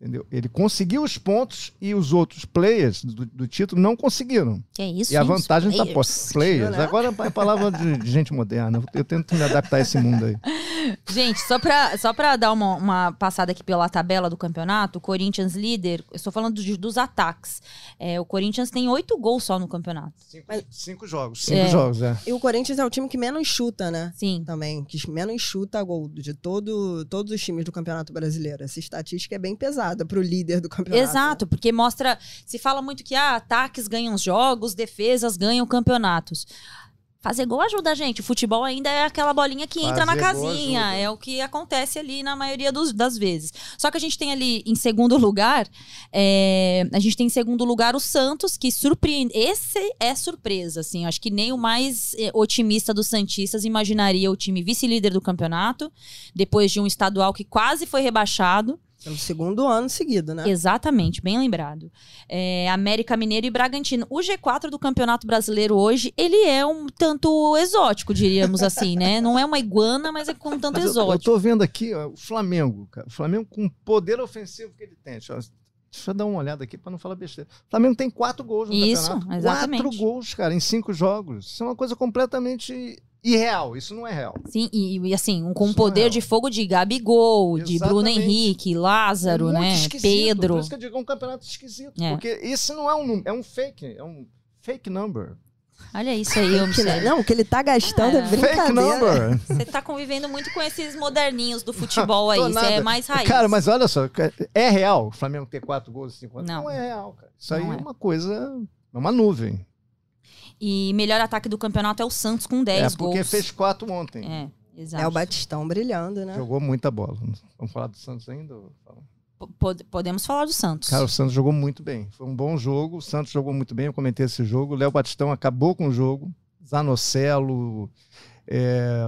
Entendeu? Ele conseguiu os pontos e os outros players do, do título não conseguiram. Que é isso? e a vantagem está Players. Players. né? Agora é palavra de, de gente moderna. Eu tento me adaptar a esse mundo aí. Gente, só pra, só pra dar uma, uma passada aqui pela tabela do campeonato, o Corinthians líder, eu estou falando de- dos ataques. É, o Corinthians tem oito gols só no campeonato. Cinco, Mas- cinco jogos. Cinco É. jogos, é. E o Corinthians é o time que menos chuta, né? Sim. Também, que menos chuta gol de todo, todos os times do Campeonato Brasileiro. Essa estatística é bem pesada pro líder do campeonato. Exato, porque mostra. Se fala muito que ah, ataques ganham os jogos, defesas ganham campeonatos. Fazer gol ajuda a gente. O futebol ainda é aquela bolinha que entra na Fazer casinha. É o que acontece ali na maioria dos- das vezes. Só que a gente tem ali em segundo lugar, é, a gente tem em segundo lugar o Santos, que surpreende. Esse é surpresa, assim. Acho que nem o mais eh, otimista dos Santistas imaginaria o time vice-líder do campeonato, depois de um estadual que quase foi rebaixado. Pelo segundo ano seguido, né? Exatamente, bem lembrado. É, América Mineiro e Bragantino. O G4 do Campeonato Brasileiro hoje, ele é um tanto exótico, diríamos assim, né? Não é uma iguana, mas é com um tanto Mas eu, eu exótico. tô vendo aqui ó, o Flamengo, cara. O Flamengo com o poder ofensivo que ele tem. Deixa eu, deixa eu dar uma olhada aqui para não falar besteira. O Flamengo tem quatro gols no Isso, campeonato. exatamente. Quatro gols, cara, em cinco jogos. Isso é uma coisa completamente irreal. Isso não é real. Sim, e, e, assim, um, com Isso poder não é. de fogo de Gabigol, de Bruno Exatamente. Henrique, Lázaro, é muito né? Pedro. Por isso que eu digo é um campeonato esquisito. É. Porque esse não é um número, é um fake. É um fake number. Olha isso aí, Michele. não, o que ele tá gastando é, É. Fake brincadeira. number. Você tá convivendo muito com esses moderninhos do futebol aí. Você é mais raiz. Cara, mas olha só, é real o Flamengo ter quatro gols em cinco anos? Não. Não, é real, cara. Isso aí é é. uma coisa, é uma nuvem. E melhor ataque do campeonato é o Santos com 10 é porque gols. fez quatro ontem. É, exato. É o Batistão brilhando, né? Jogou muita bola. Vamos falar do Santos ainda? P- podemos falar do Santos. Cara, o Santos jogou muito bem. Foi um bom jogo. O Santos jogou muito bem. Eu comentei esse jogo. O Léo Batistão acabou com o jogo. Zanocelo. é,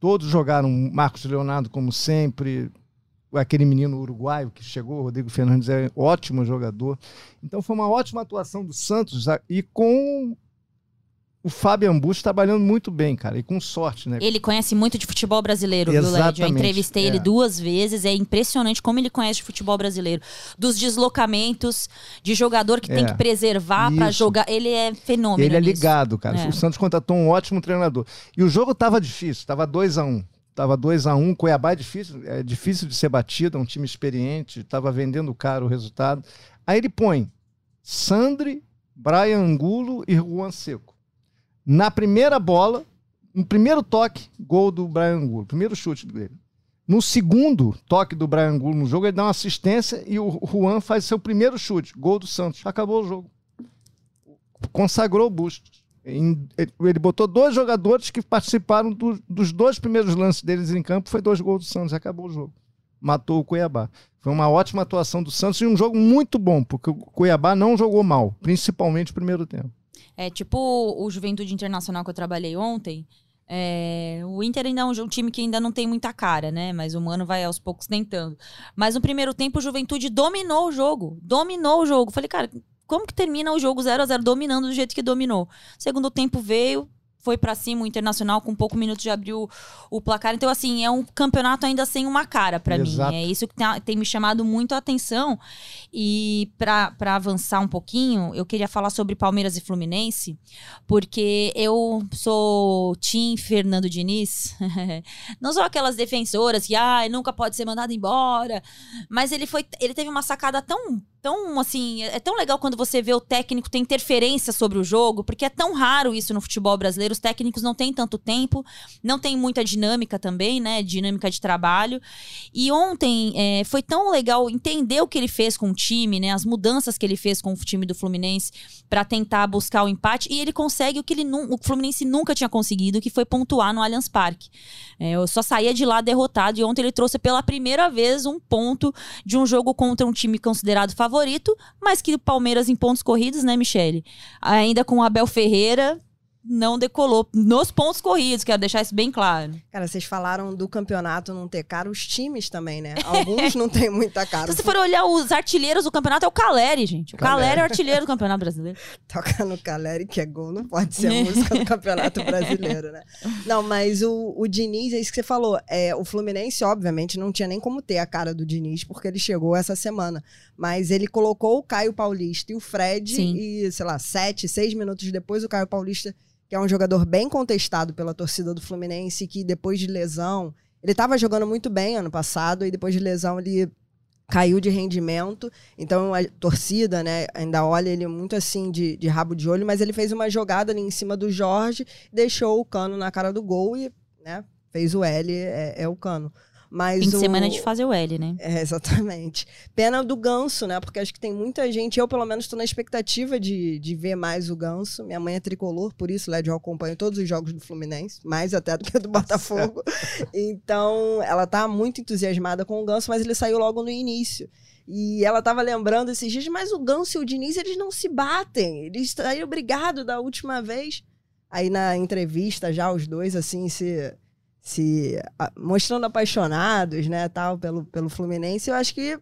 Todos jogaram. Marcos Leonardo, como sempre. Aquele menino uruguaio que chegou, o Rodrigo Fernandes, é ótimo jogador. Então foi uma ótima atuação do Santos e com o Fábio Bush trabalhando muito bem, cara, e com sorte, né? Ele conhece muito de futebol brasileiro, viu, Lédio? Eu Exatamente, entrevistei ele é. duas vezes. É impressionante como ele conhece de futebol brasileiro. Dos deslocamentos, de jogador que tem É, que preservar pra isso. jogar. Ele é fenômeno. Ele é nisso. ligado, cara. É. O Santos contratou um ótimo treinador. E o jogo tava difícil, tava 2 a 1 um. Tava 2 a 1 um. Cuiabá é difícil, é difícil de ser batido, é um time experiente, tava vendendo caro o resultado. Aí ele põe Sandri, Brian Angulo e Juan Seco. Na primeira bola, no primeiro toque, gol do Brian Angulo, primeiro chute dele. No segundo toque do Brian Angulo no jogo, ele dá uma assistência e o Juan faz seu primeiro chute, gol do Santos. Acabou o jogo consagrou o Bustos. Em- ele- botou dois jogadores que participaram do- dos dois primeiros lances deles em campo, foi dois gols do Santos, acabou o jogo. Matou o Cuiabá. Foi uma ótima atuação do Santos e um jogo muito bom, porque o Cuiabá não jogou mal, principalmente o primeiro tempo. É tipo o Juventude Internacional que eu trabalhei ontem. É, o Inter ainda é um time que ainda não tem muita cara, né? Mas o Mano vai aos poucos tentando. Mas no primeiro tempo o Juventude dominou o jogo. Dominou o jogo. Falei, cara, como que termina o jogo 0 a 0 dominando do jeito que dominou? Segundo tempo veio, foi pra cima o Internacional com pouco minutos de abrir o, placar. Então, assim, é um campeonato ainda sem uma cara pra mim. É isso que tem me chamado muito a atenção. E pra pra avançar um pouquinho, eu queria falar sobre Palmeiras e Fluminense, porque eu sou Tim Fernando Diniz. Não sou aquelas defensoras que, ai, nunca pode ser mandado embora. Mas ele foi. Ele teve uma sacada tão. Tão assim, é tão legal quando você vê o técnico ter interferência sobre o jogo, porque é tão raro isso no futebol brasileiro. Os técnicos não têm tanto tempo, não tem muita dinâmica também, né? Dinâmica de trabalho. E ontem é, foi tão legal entender o que ele fez com o time, né? As mudanças que ele fez com o time do Fluminense para tentar buscar o empate. E ele consegue o que ele o Fluminense nunca tinha conseguido, que foi pontuar no Allianz Parque. É, eu só saía de lá derrotado e ontem ele trouxe pela primeira vez um ponto de um jogo contra um time considerado favorito, mas que o Palmeiras em pontos corridos, né, Michele? Ainda com o Abel Ferreira. Não decolou nos pontos corridos, quero deixar isso bem claro. Cara, vocês falaram do campeonato não ter cara, os times também, né? Alguns não têm muita cara. Se você for olhar os artilheiros do campeonato, é o Caleri, gente. O Caleri, Caleri. é o artilheiro do campeonato brasileiro. Toca no Caleri, que é gol, não pode ser a música do Campeonato Brasileiro, né? Não, mas o, o Diniz, é isso que você falou. É, o Fluminense, obviamente, não tinha nem como ter a cara do Diniz, porque ele chegou essa semana. Mas ele colocou o Caio Paulista e o Fred, Sim. e, sei lá, sete, seis minutos depois, o Caio Paulista, que é um jogador bem contestado pela torcida do Fluminense, que depois de lesão. Ele estava jogando muito bem ano passado, e depois de lesão ele caiu de rendimento. Então a torcida, né, ainda olha ele muito assim de, de rabo de olho, mas ele fez uma jogada ali em cima do Jorge, deixou o cano na cara do gol e, né, fez o L, é, é o cano. Mas Fim de o... semana de fazer o L, né? É, exatamente. Pena do Ganso, né? Porque acho que tem muita gente. Eu, pelo menos, estou na expectativa de, de ver mais o Ganso. Minha mãe é tricolor, por isso, Led, eu acompanho todos os jogos do Fluminense, mais até do que do Botafogo. então, ela tá muito entusiasmada com o Ganso, mas ele saiu logo no início. E ela tava lembrando esses dias, mas o Ganso e o Diniz, eles não se batem. Eles saíram brigados da última vez. Aí na entrevista, já os dois, assim, se se mostrando apaixonados, né, tal, pelo, pelo Fluminense, eu acho que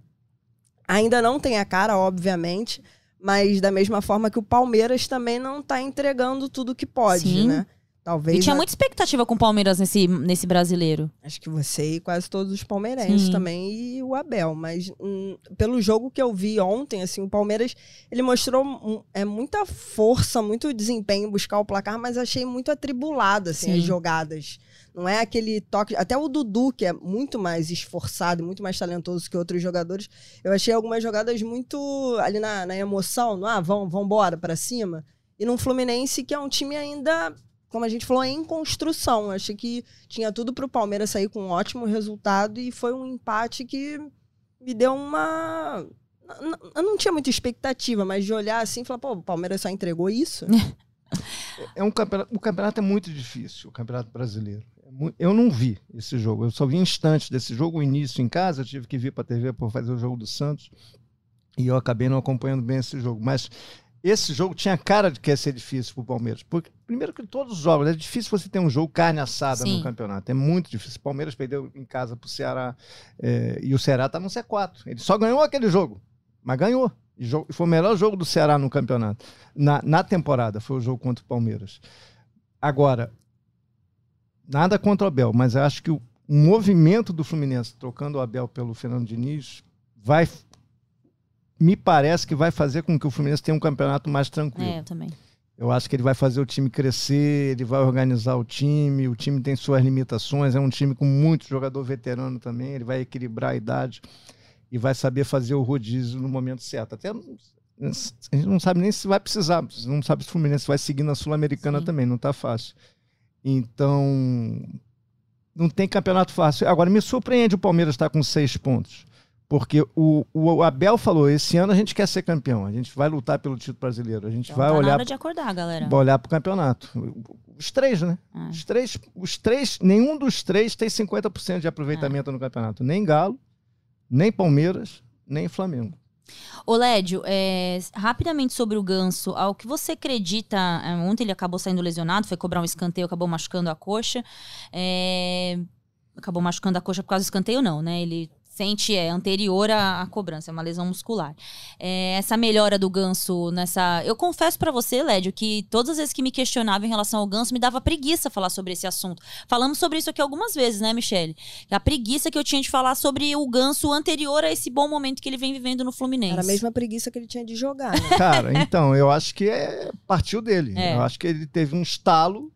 ainda não tem a cara, obviamente, mas da mesma forma que o Palmeiras também não está entregando tudo que pode, Sim. né? Talvez. E tinha a... muita expectativa com o Palmeiras nesse, nesse brasileiro. Acho que você e quase todos os palmeirenses Sim. também e o Abel. Mas hum, pelo jogo que eu vi ontem, assim, o Palmeiras ele mostrou um, é muita força, muito desempenho em buscar o placar, mas achei muito atribulado assim, as jogadas. Não é aquele toque. Até o Dudu, que é muito mais esforçado, muito mais talentoso que outros jogadores, eu achei algumas jogadas muito ali na, na emoção, no, ah, vão, vão embora para cima. E num Fluminense que é um time ainda como a gente falou, em construção. Achei que tinha tudo para o Palmeiras sair com um ótimo resultado e foi um empate que me deu uma. Eu não tinha muita expectativa, mas de olhar assim e falar, pô, o Palmeiras só entregou isso. é um campeonato, o campeonato é muito difícil, o campeonato brasileiro. Eu não vi esse jogo, eu só vi instantes desse jogo, o início em casa, eu tive que vir para a TV para fazer o jogo do Santos e eu acabei não acompanhando bem esse jogo. Mas esse jogo tinha cara de que ia ser difícil para o Palmeiras. Porque, primeiro que todos os jogos, é difícil você ter um jogo carne assada Sim. no campeonato. É muito difícil. O Palmeiras perdeu em casa para o Ceará é, e o Ceará está no C4. Ele só ganhou aquele jogo, mas ganhou. E foi o melhor jogo do Ceará no campeonato. Na, na temporada, foi o jogo contra o Palmeiras. Agora, nada contra o Abel, mas eu acho que o, o movimento do Fluminense, trocando o Abel pelo Fernando Diniz, vai me parece que vai fazer com que o Fluminense tenha um campeonato mais tranquilo. É, eu também. Eu acho que ele vai fazer o time crescer, ele vai organizar o time, o time tem suas limitações, é um time com muito jogador veterano também, ele vai equilibrar a idade e vai saber fazer o rodízio no momento certo. Até a gente não sabe nem se vai precisar, não sabe se o Fluminense vai seguir na Sul-Americana também, não está fácil. Então, não tem campeonato fácil. Agora, me surpreende o Palmeiras estar com seis pontos. Porque o, o Abel falou: esse ano a gente quer ser campeão, a gente vai lutar pelo título brasileiro, a gente então, vai tá olhar. hora de acordar, galera. Vai olhar para o campeonato. Os três, né? É. Os três, os três, nenhum dos três tem 50% de aproveitamento é. no campeonato. Nem Galo, nem Palmeiras, nem Flamengo. Ô Lédio, é, rapidamente sobre o Ganso, ao que você acredita, é, ontem ele acabou saindo lesionado, foi cobrar um escanteio, acabou machucando a coxa, é, acabou machucando a coxa por causa do escanteio não, né, ele sente é anterior à, à cobrança, é uma lesão muscular. É, essa melhora do ganso nessa. Eu confesso para você, Lédio, que todas as vezes que me questionava em relação ao ganso, me dava preguiça falar sobre esse assunto. Falamos sobre isso aqui algumas vezes, né, Michele? A preguiça que eu tinha de falar sobre o ganso anterior a esse bom momento que ele vem vivendo no Fluminense. Era a mesma preguiça que ele tinha de jogar. Né? Cara, então, eu acho que é, partiu dele. É. Eu acho que ele teve um estalo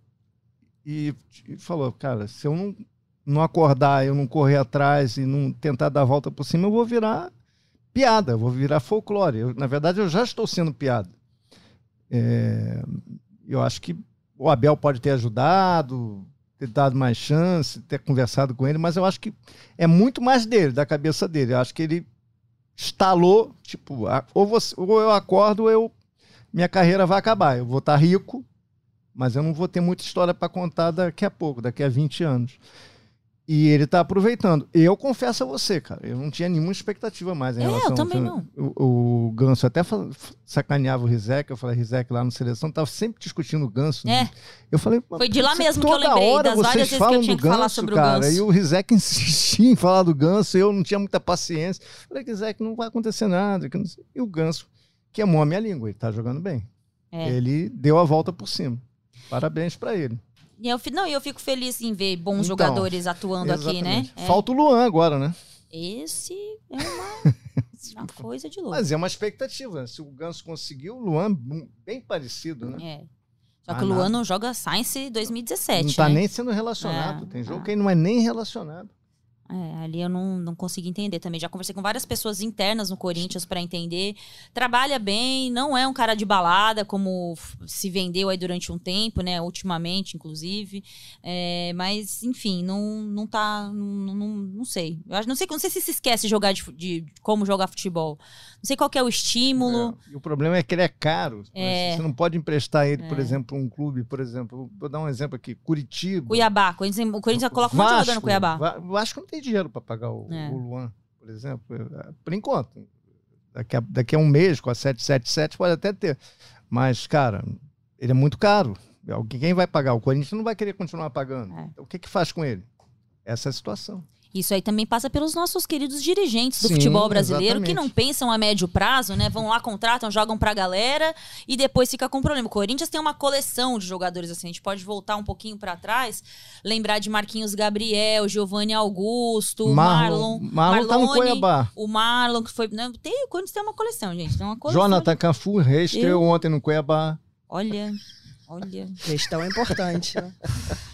e, e falou, cara, se eu não não acordar, eu não correr atrás e não tentar dar a volta por cima, eu vou virar piada, vou virar folclore. Eu, na verdade, eu já estou sendo piada. É, eu acho que o Abel pode ter ajudado, ter dado mais chance, ter conversado com ele, mas eu acho que é muito mais dele, da cabeça dele. Eu acho que ele estalou, tipo, ou, você, ou eu acordo ou eu, minha carreira vai acabar. Eu vou estar rico, mas eu não vou ter muita história para contar daqui a pouco, daqui a 20 anos. E ele tá aproveitando. Eu confesso a você, cara, eu não tinha nenhuma expectativa mais em é, relação eu também ao não. O, o Ganso até sacaneava o Rizek, eu falei, Rizek lá no seleção, tava sempre discutindo o Ganso. É. Eu falei, foi de lá mesmo que eu lembrei das várias vezes que eu tinha que Ganso, falar sobre cara, o Ganso. E o Rizek insistia em falar do Ganso, eu não tinha muita paciência. Falei, Rizek, não vai acontecer nada. E o Ganso, que é a minha língua, ele tá jogando bem. É. Ele deu a volta por cima. Parabéns para ele. E eu, não, eu fico feliz em ver bons então, jogadores atuando exatamente. aqui, né? É. Falta o Luan agora, né? Esse é uma, uma coisa de louco. Mas é uma expectativa. Né? Se o Ganso conseguiu, o Luan bem parecido, né? É. Só que o Luan não joga Science 2017. Não tá né? nem sendo relacionado. É, Tem jogo é. que ele não é nem relacionado. É, ali eu não, não consegui entender também. Já conversei com várias pessoas internas no Corinthians para entender. Trabalha bem, não é um cara de balada, como se vendeu aí durante um tempo, né? Ultimamente, inclusive. É, mas, enfim, não, não tá. Não, não, não sei. Eu acho, não sei. Não sei se se esquece de jogar de, de como jogar futebol. Não sei qual é o estímulo. É, E o problema é que ele é caro. É. Você não pode emprestar ele, por É. exemplo, um clube, por exemplo, vou dar um exemplo aqui, Curitiba. Cuiabá. Corinthians- O Corinthians coloca um monte de jogador no Cuiabá. Va- O Vasco não tem dinheiro para pagar o, É. o Luan, por exemplo. É, Por enquanto. Daqui a, daqui a um mês, com a 777, pode até ter. Mas, cara, ele é muito caro. Quem vai pagar? O Corinthians não vai querer continuar pagando. É. O que, que faz com ele? Essa é a situação. Isso aí também passa pelos nossos queridos dirigentes do Sim, futebol brasileiro, que exatamente. não pensam a médio prazo, né? Vão lá, contratam, jogam pra galera e depois fica com problema. O Corinthians tem uma coleção de jogadores assim. A gente pode voltar um pouquinho pra trás, lembrar de Marquinhos Gabriel, Giovanni Augusto, Marlon. Marlon tá no Cuiabá. O Marlon, que foi. Né? Tem, o Corinthians tem uma coleção, gente. Tem uma coleção. Jonathan Cafu reestreou Eu- ontem no Cuiabá. Olha. Olha. Gestão é importante, né?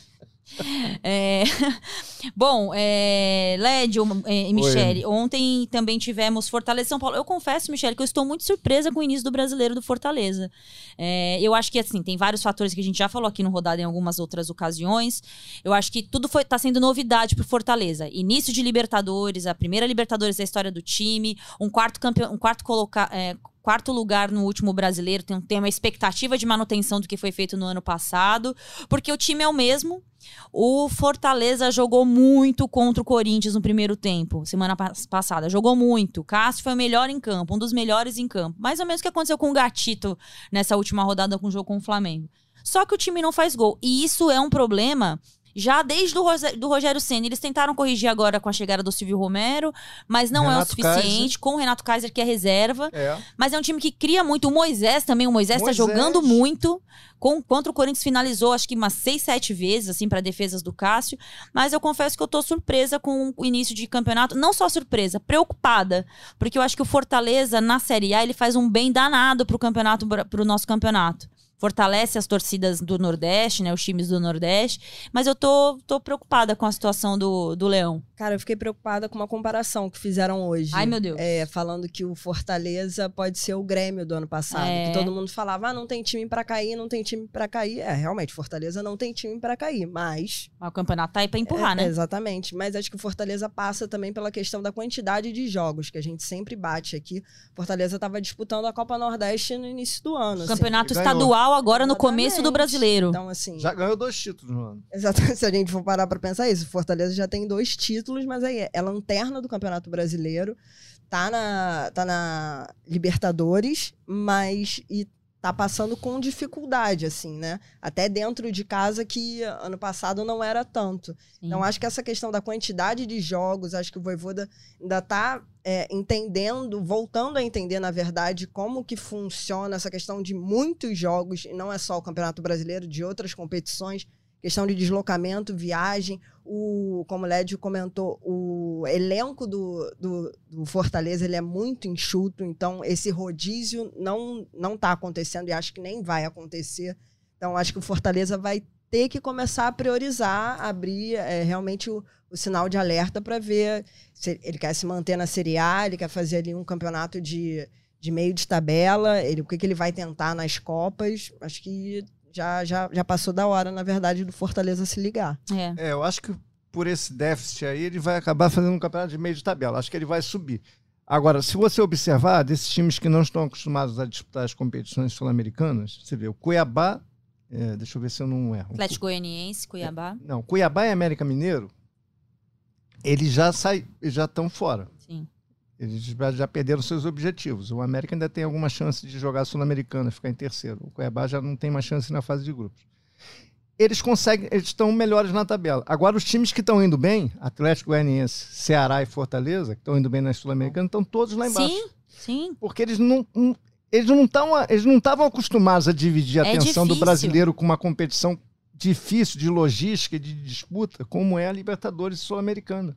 É, Bom, é... Lédio é, e Michele, ontem também tivemos Fortaleza e São Paulo. Eu confesso, Michele, que eu estou muito surpresa com o início do brasileiro do Fortaleza. É, Eu acho que, assim, tem vários fatores que a gente já falou aqui no Rodada em algumas outras ocasiões. Eu acho que tudo foi, tá sendo novidade pro Fortaleza. Início de Libertadores, a primeira Libertadores da história do time, um quarto campeão, um quarto colocar. Quarto lugar no último brasileiro, tem, tem uma expectativa de manutenção do que foi feito no ano passado, porque o time é o mesmo, o Fortaleza jogou muito contra o Corinthians no primeiro tempo, semana pas- passada. Jogou muito. Cássio foi o melhor em campo, um dos melhores em campo. Mais ou menos o que aconteceu com o Gatito nessa última rodada com o jogo com o Flamengo. Só que o time não faz gol. E isso é um problema. Já desde o do Rogério Senna, eles tentaram corrigir agora com a chegada do Silvio Romero, mas não é o Renato suficiente. Com o Renato Kaiser, que é reserva. É. Mas é um time que cria muito. O Moisés também, o Moisés, tá Moisés. jogando muito. Com, contra o Corinthians finalizou, acho que umas seis, sete vezes, assim, para defesas do Cássio. Mas eu confesso que eu tô surpresa com o início de campeonato. Não só surpresa, preocupada. Porque eu acho que o Fortaleza, na Série A, ele faz um bem danado pro campeonato, pro nosso campeonato. Fortalece as torcidas do Nordeste, né? Os times do Nordeste. Mas eu tô, tô preocupada com a situação do, do Leão. Cara, eu fiquei preocupada com uma comparação que fizeram hoje. Ai, meu Deus. É, falando que o Fortaleza pode ser o Grêmio do ano passado. É. Que todo mundo falava, ah, não tem time pra cair, não tem time pra cair. É, realmente, Fortaleza não tem time pra cair, mas... Mas o campeonato tá aí pra empurrar, É, né? Exatamente. Mas acho que o Fortaleza passa também pela questão da quantidade de jogos, que a gente sempre bate aqui. Fortaleza estava disputando a Copa Nordeste no início do ano. assim. Campeonato ganhou. estadual agora no começo do Exatamente. brasileiro. Então, assim... Já ganhou dois títulos no ano. Exatamente, se a gente for parar pra pensar isso, Fortaleza já tem dois títulos, mas aí é lanterna do Campeonato Brasileiro, tá na, tá na Libertadores, mas e tá passando com dificuldade, assim, né? Até dentro de casa que ano passado não era tanto. Sim. Então, acho que essa questão da quantidade de jogos, acho que o Voivoda ainda tá é, entendendo, voltando a entender, na verdade, como que funciona essa questão de muitos jogos, e não é só o Campeonato Brasileiro, de outras competições, questão de deslocamento, viagem, o, como o Lédio comentou, o elenco do, do, do Fortaleza ele é muito enxuto, então esse rodízio não não está acontecendo e acho que nem vai acontecer. Então acho que o Fortaleza vai ter que começar a priorizar, abrir é, realmente o, o sinal de alerta para ver se ele quer se manter na Série A, ele quer fazer ali um campeonato de, de meio de tabela, ele, o que, que ele vai tentar nas Copas. Acho que já, já, já passou da hora, na verdade, do Fortaleza se ligar. É. É, eu acho que por esse déficit aí, ele vai acabar fazendo um campeonato de meio de tabela. Acho que ele vai subir. Agora, se você observar, desses times que não estão acostumados a disputar as competições sul-americanas, você vê o Cuiabá, é, deixa eu ver se eu não erro. Atlético Goianiense, Cuiabá. Não, Cuiabá e América Mineiro, eles já saem, eles já estão fora. Eles já, perderam seus objetivos. O América ainda tem alguma chance de jogar Sul-Americana, ficar em terceiro. O Cuiabá já não tem mais chance na fase de grupos. Eles conseguem, eles estão melhores na tabela. Agora, os times que estão indo bem, Atlético Goianiense, Ceará e Fortaleza, que estão indo bem na Sul-Americana, estão todos lá embaixo. Sim, sim. Porque eles não. não- eles não estão eles não estavam acostumados a dividir a É atenção do difícil. brasileiro com uma competição difícil de logística e de disputa, como é a Libertadores Sul-Americana.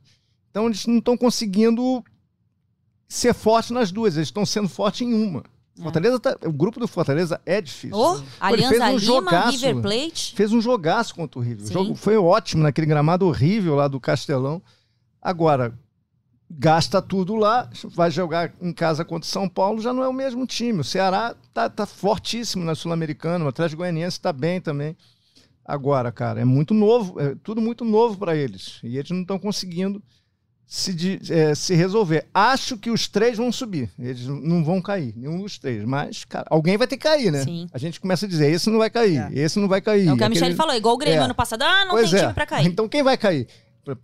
Então eles não estão conseguindo ser forte nas duas, eles estão sendo forte em uma. É. Fortaleza tá- o grupo do Fortaleza é difícil. Oh, Alianza fez um Lima, jogaço. River Plate. Fez um jogaço contra o River. O jogo foi ótimo naquele gramado horrível lá do Castelão. Agora, gasta tudo lá, vai jogar em casa contra o São Paulo, já não é o mesmo time. O Ceará tá, tá fortíssimo na Sul-Americana, o Atlético Goianiense está bem também. Agora, cara, é muito novo, é tudo muito novo para eles. E eles não estão conseguindo se, de, é, se resolver. Acho que os três vão subir. Eles não vão cair, nenhum dos três. Mas, cara, alguém vai ter que cair, né? Sim. A gente começa a dizer, esse não vai cair, É. esse não vai cair. É o que a aquele- Michelle falou, igual o Grêmio É. ano passado. Ah, não Pois tem é. time pra cair. Então quem vai cair?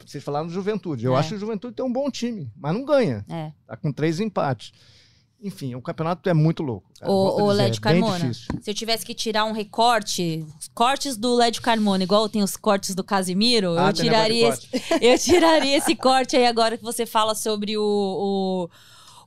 Vocês falaram do Juventude. Eu É. acho que o Juventude tem um bom time, mas não ganha. É. Tá com três empates. Enfim, o campeonato é muito louco. cara. Ô, ô dizer, Led é Carmona, se eu tivesse que tirar um recorte, os cortes do Led Carmona, igual tem os cortes do Casimiro, Ah, eu, tiraria esse, eu tiraria esse corte aí agora que você fala sobre o, o,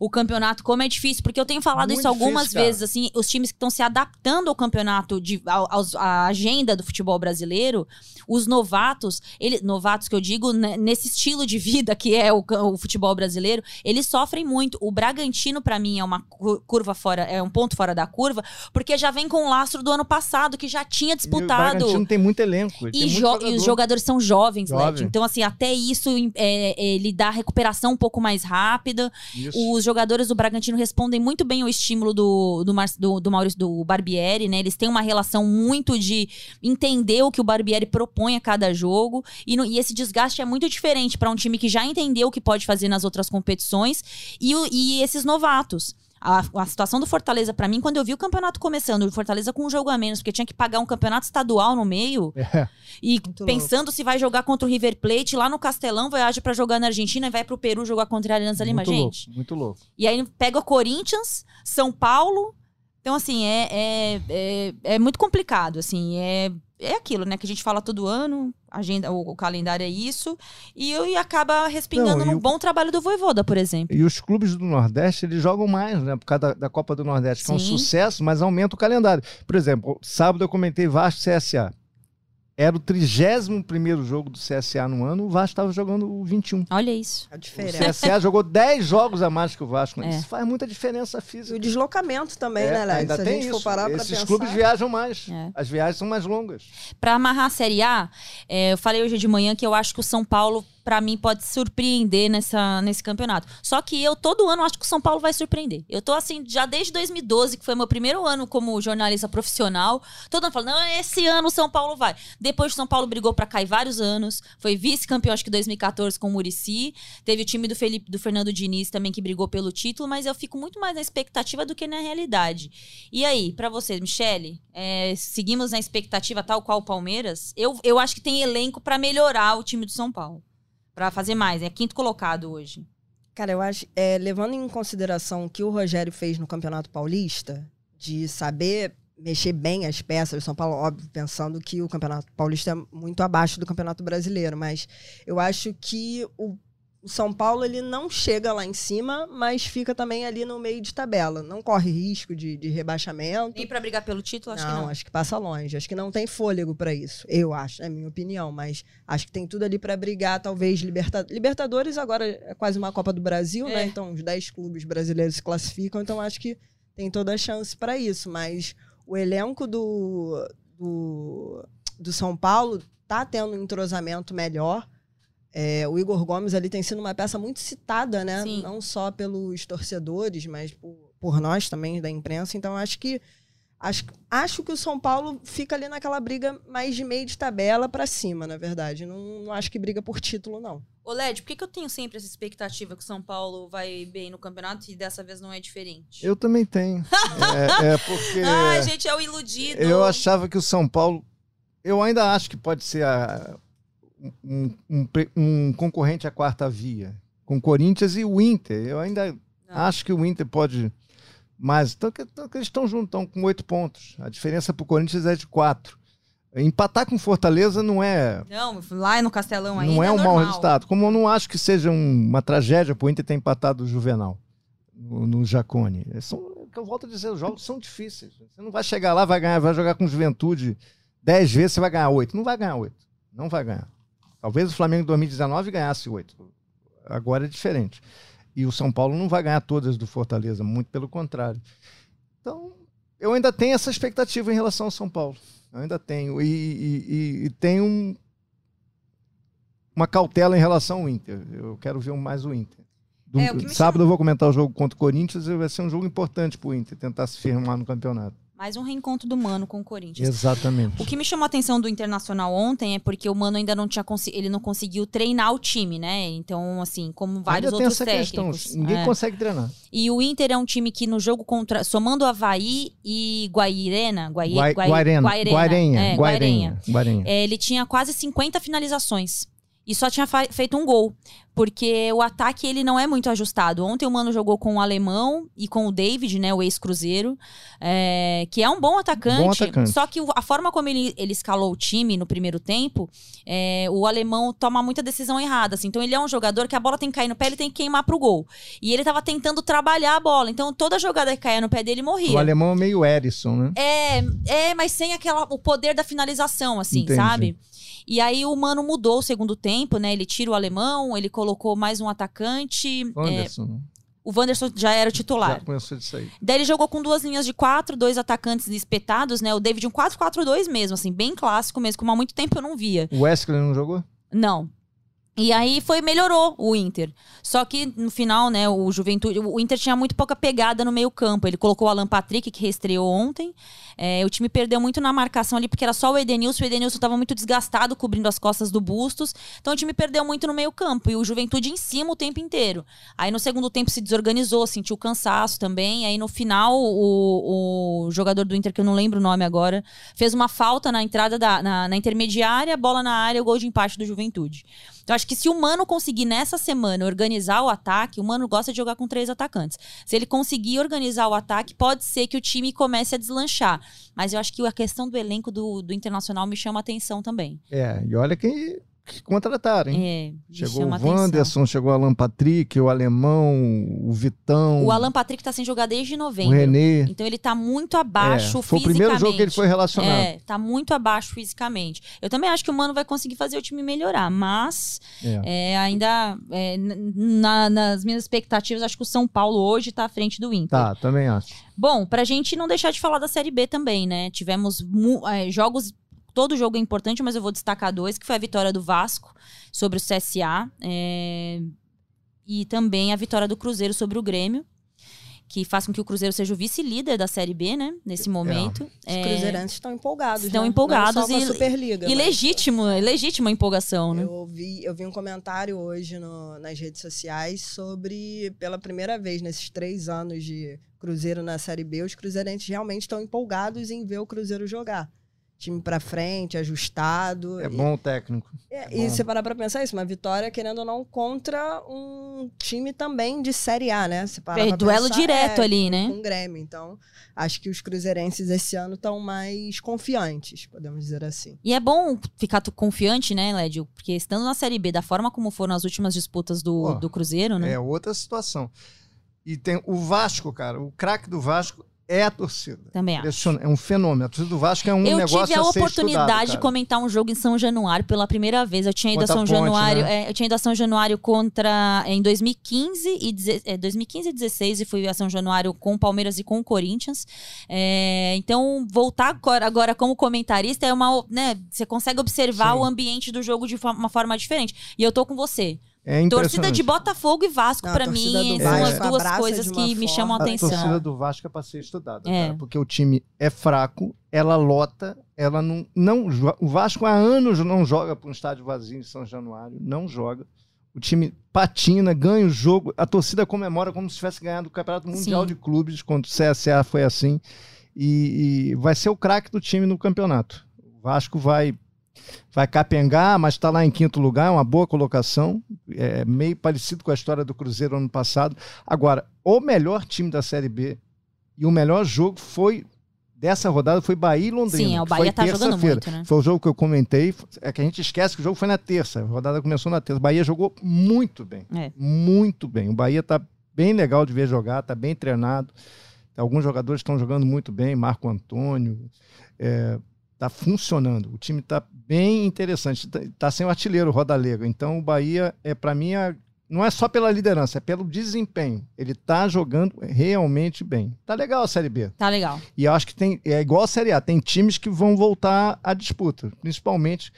o campeonato, como é difícil, porque eu tenho falado Muito isso algumas difícil, vezes, assim, os times que estão se adaptando ao campeonato, de, ao, aos- à agenda do futebol brasileiro, os novatos, ele, novatos que eu digo, né, nesse estilo de vida que é o, o futebol brasileiro, eles sofrem muito. O Bragantino, pra mim, é uma cu- curva fora, é um ponto fora da curva, porque já vem com o lastro do ano passado, que já tinha E O disputado. Bragantino tem muito elenco. E, muito jo- e jogador. os jogadores são jovens, Jovem. Led. Então, assim, até isso é, ele dá recuperação um pouco mais rápida. Isso. Os jogadores do Bragantino respondem muito bem ao estímulo do, do, Mar- do, do Maurício do Barbieri, né? Eles têm uma relação muito de entender o que o Barbieri propõe a cada jogo. E, no- e esse desgaste é muito diferente para um time que já entendeu o que pode fazer nas outras competições e, e esses novatos. A, a situação do Fortaleza, pra mim, quando eu vi o campeonato começando, o Fortaleza com um jogo a menos, porque tinha que pagar um campeonato estadual no meio, É. e Muito pensando se vai jogar contra o River Plate lá no Castelão, viaja pra jogar na Argentina e vai pro Peru jogar contra a Alianza Lima, gente. louco, muito louco. E aí pega o Corinthians, São Paulo. Então, assim, é, é, é, é muito complicado, assim. É, é aquilo, né? Que a gente fala todo ano, agenda, o, calendário é isso. E, e acaba respingando Não, num o- bom trabalho do Voivoda, por exemplo. E os clubes do Nordeste, eles jogam mais, né? Por causa da, da Copa do Nordeste, que é um Sim. sucesso, mas aumenta o calendário. Por exemplo, sábado eu comentei Vasco CSA. Era o 31 jogo do CSA no ano, o Vasco estava jogando o 21. Olha isso. A O diferença. CSA jogou 10 jogos a mais que o Vasco. né? É. Isso faz muita diferença E física. o deslocamento também, É, né, Léo? ainda Se a tem gente isso. for parar pra Esses pensar. clubes viajam mais. É. As viagens são mais longas. Pra amarrar a Série A, é, eu falei hoje de manhã que eu acho que o São Paulo, pra mim, pode surpreender nessa, nesse campeonato. Só que eu, todo ano, acho que o São Paulo vai surpreender. Eu tô assim, já desde 2012, que foi meu primeiro ano como jornalista profissional, todo ano falando, não, esse ano o São Paulo vai. Depois o São Paulo brigou pra cair vários anos, foi vice-campeão, acho que 2014 com o Murici. Teve o time do, Felipe, do Fernando Diniz também que brigou pelo título, mas eu fico muito mais na expectativa do que na realidade. E aí, pra vocês, Michele, é, seguimos na expectativa tal qual o Palmeiras? Eu, eu acho que tem elenco pra melhorar o time do São Paulo. Pra fazer mais. É quinto colocado hoje. Cara, eu acho, é, levando em consideração o que o Rogério fez no Campeonato Paulista, de saber mexer bem as peças, o São Paulo, óbvio, pensando que o Campeonato Paulista é muito abaixo do Campeonato Brasileiro, mas eu acho que o, o São Paulo ele não chega lá em cima, mas fica também ali no meio de tabela. Não corre risco de, de rebaixamento. Nem pra brigar pelo título, acho não, que não. acho que passa longe. Acho que não tem fôlego pra isso. Eu acho, é a minha opinião. Mas acho que tem tudo ali pra brigar, talvez. Liberta... Libertadores agora é quase uma Copa do Brasil, É. né? Então os 10 clubes brasileiros se classificam. Então acho que tem toda a chance pra isso. Mas o elenco do, do, do São Paulo tá tendo um entrosamento melhor. É, o Igor Gomes ali tem sido uma peça muito citada, né? Sim. Não só pelos torcedores, mas por, por nós também da imprensa. Então acho que acho, acho que o São Paulo fica ali naquela briga mais de meio de tabela pra cima, na verdade. Não, não acho que briga por título, não. Ô, Led, por que, que eu tenho sempre essa expectativa que o São Paulo vai bem no campeonato e dessa vez não é diferente? Eu também tenho. é, é porque. Ai, gente, é o iludido. Eu achava que o São Paulo. Eu ainda acho que pode ser a- um, um um concorrente à quarta via. Com Corinthians e o Inter. Eu ainda Não. acho que o Inter pode. Mas então, então eles estão juntos, estão com oito pontos. A diferença para o Corinthians é de quatro. Empatar com Fortaleza não é, Não, lá no Castelão ainda não é um mau resultado. Como eu não acho que seja um- uma tragédia para o Inter ter empatado o Juvenal no, no Jacone. É, São, é eu volto a dizer, os jogos são difíceis. Você não vai chegar lá, vai ganhar, vai jogar com juventude dez vezes, você vai ganhar oito. Não vai ganhar oito. Não vai ganhar. Talvez o Flamengo em 2019 ganhasse oito. Agora é diferente. E o São Paulo não vai ganhar todas do Fortaleza, muito pelo contrário. Então, eu ainda tenho essa expectativa em relação ao São Paulo. Eu ainda tenho. E, e, e- tenho um. uma cautela em relação ao Inter. Eu quero ver mais o Inter. Do- É, o sábado eu vou comentar o jogo contra o Corinthians e vai ser um jogo importante pro Inter tentar se firmar no campeonato. Mais um reencontro do Mano com o Corinthians. Exatamente. O que me chamou a atenção do Internacional ontem é porque o Mano ainda não tinha ele não conseguiu treinar o time, né? Então, assim, como vários Ainda tem outros essa questão. técnicos. Ninguém É. consegue treinar. E o Inter é um time que no jogo contra. Somando Havaí e Guairena. Guai, Guai- Guai- Guarena, Guairenha, é, Guarenha, Guarenha. É, ele tinha quase 50 finalizações. E só tinha feito um gol. Porque o ataque ele não é muito ajustado. Ontem o Mano jogou com o Alemão e com o David, né? O ex-Cruzeiro. é, que é um bom atacante. Bom atacante. Só que a forma como ele, ele escalou o time no primeiro tempo, é, o Alemão toma muita decisão errada. Assim. Então ele é um jogador que a bola tem que cair no pé, ele tem que queimar pro gol. E ele tava tentando trabalhar a bola. Então toda jogada que caía no pé dele morria. O alemão é meio Erisson, né? É, é, mas sem aquela, o poder da finalização, assim, Entendi. sabe? E aí o Mano mudou o segundo tempo, né? Ele tira o alemão, ele colocou mais um atacante. é, Anderson. o Wanderson já era o titular. Já começou disso aí. Daí ele jogou com duas linhas de quatro, dois atacantes espetados, né? O David um 4-4-2 mesmo, assim, bem clássico mesmo, como há muito tempo eu não via. O Wesley não jogou? Não. E aí foi melhorou o Inter. Só que no final, né, o Juventude, o Inter tinha muito pouca pegada no meio-campo. Ele colocou o Alan Patrick que reestreou ontem. É, o time perdeu muito na marcação ali porque era só o Edenilson, o Edenilson estava muito desgastado cobrindo as costas do Bustos. Então o time perdeu muito no meio-campo e o Juventude em cima o tempo inteiro. Aí no segundo tempo se desorganizou, sentiu cansaço também. Aí no final o, o jogador do Inter que eu não lembro o nome agora, fez uma falta na entrada da na, na intermediária, bola na área, o gol de empate do Juventude. Então, acho que se o Mano conseguir nessa semana organizar o ataque, o Mano gosta de jogar com três atacantes. Se ele conseguir organizar o ataque, pode ser que o time comece a deslanchar. Mas eu acho que a questão do elenco do, do Internacional me chama atenção também. É, e olha quem que contrataram, hein? É, Chegou o a atenção. Wanderson, chegou o Alan Patrick, o Alemão, o Vitão, O Alan Patrick tá sem jogar desde o novembro. René. Então ele tá muito abaixo É, foi o fisicamente. primeiro jogo que ele foi relacionado. É, tá muito abaixo fisicamente. Eu também acho que o Mano vai conseguir fazer o time melhorar, mas É. é, ainda é, na- nas minhas expectativas, acho que o São Paulo hoje tá à frente do Inter. Tá, também acho. Bom, pra gente não deixar de falar da Série B também, né? Tivemos é, jogos. Todo jogo é importante, mas eu vou destacar dois, que foi a vitória do Vasco sobre o CSA. é, e também a vitória do Cruzeiro sobre o Grêmio. Que faz com que o Cruzeiro seja o vice-líder da Série B, né? Nesse momento. Os É, cruzeirenses estão empolgados. estão né? empolgados Não só com e- Superliga. E mas- legítimo, é legítima a empolgação, né? Eu vi, eu vi um comentário hoje no- nas redes sociais sobre, pela primeira vez nesses três anos de Cruzeiro na Série B, os cruzeirenses realmente estão empolgados em ver o Cruzeiro jogar. Time pra frente, ajustado. É E- bom o técnico. é, É e você parar pra pensar isso, uma vitória, querendo ou não, contra um time também de Série A, né? Você parar É, pra duelo pensar, direto é, ali, né? Com o Grêmio. Então, acho que os cruzeirenses esse ano estão mais confiantes, podemos dizer assim. E é bom ficar confiante, né, Lédio? Porque estando na Série B, da forma como foram as últimas disputas do, Pô, do Cruzeiro, né? É outra situação. E tem o Vasco, cara. O craque do Vasco é a torcida. Também acho. É um fenômeno. A torcida do Vasco é um eu negócio tive a a oportunidade estudado, de comentar um jogo em São Januário pela primeira vez. Eu tinha ido a São Ponte, Januário, né? é, eu tinha ido a São Januário contra em 2015 e é, 2015 e 16 e fui a São Januário com o Palmeiras e com o Corinthians. É, então voltar agora, agora como comentarista é uma, né? Você consegue observar Sim. o ambiente do jogo de uma forma diferente. E eu tô com você. É Torcida de Botafogo e Vasco, a torcida mim, são as duas coisas que me chamam a A atenção. torcida do Vasco é pra ser estudada, É. cara, porque o time é fraco, ela lota, ela não, não. O Vasco há anos não joga para um estádio vazio em São Januário, não joga. O time patina, ganha o jogo, a torcida comemora como se tivesse ganhado o Campeonato Mundial Sim. de Clubes, quando o CSA foi assim. E, e vai ser o craque do time no campeonato. O Vasco vai vai capengar, mas está lá em quinto lugar, é uma boa colocação, é meio parecido com a história do Cruzeiro ano passado. Agora, o melhor time da Série B e o melhor jogo foi dessa rodada foi Bahia e Londrina. Sim, é, o Bahia foi tá jogando muito, né? Foi o jogo que eu comentei, é que a gente esquece que o jogo foi na terça, a rodada começou na terça. O Bahia jogou muito bem, É. muito bem. O Bahia tá bem legal de ver jogar, tá bem treinado. Alguns jogadores estão jogando muito bem, Marco Antônio, é, tá funcionando. O time tá bem interessante, tá, tá sem o artilheiro Rodalega. Então o Bahia é para mim é- não é só pela liderança, é pelo desempenho. Ele tá jogando realmente bem. Tá legal a Série B. Tá legal. E eu acho que tem é igual a Série A, tem times que vão voltar à disputa, principalmente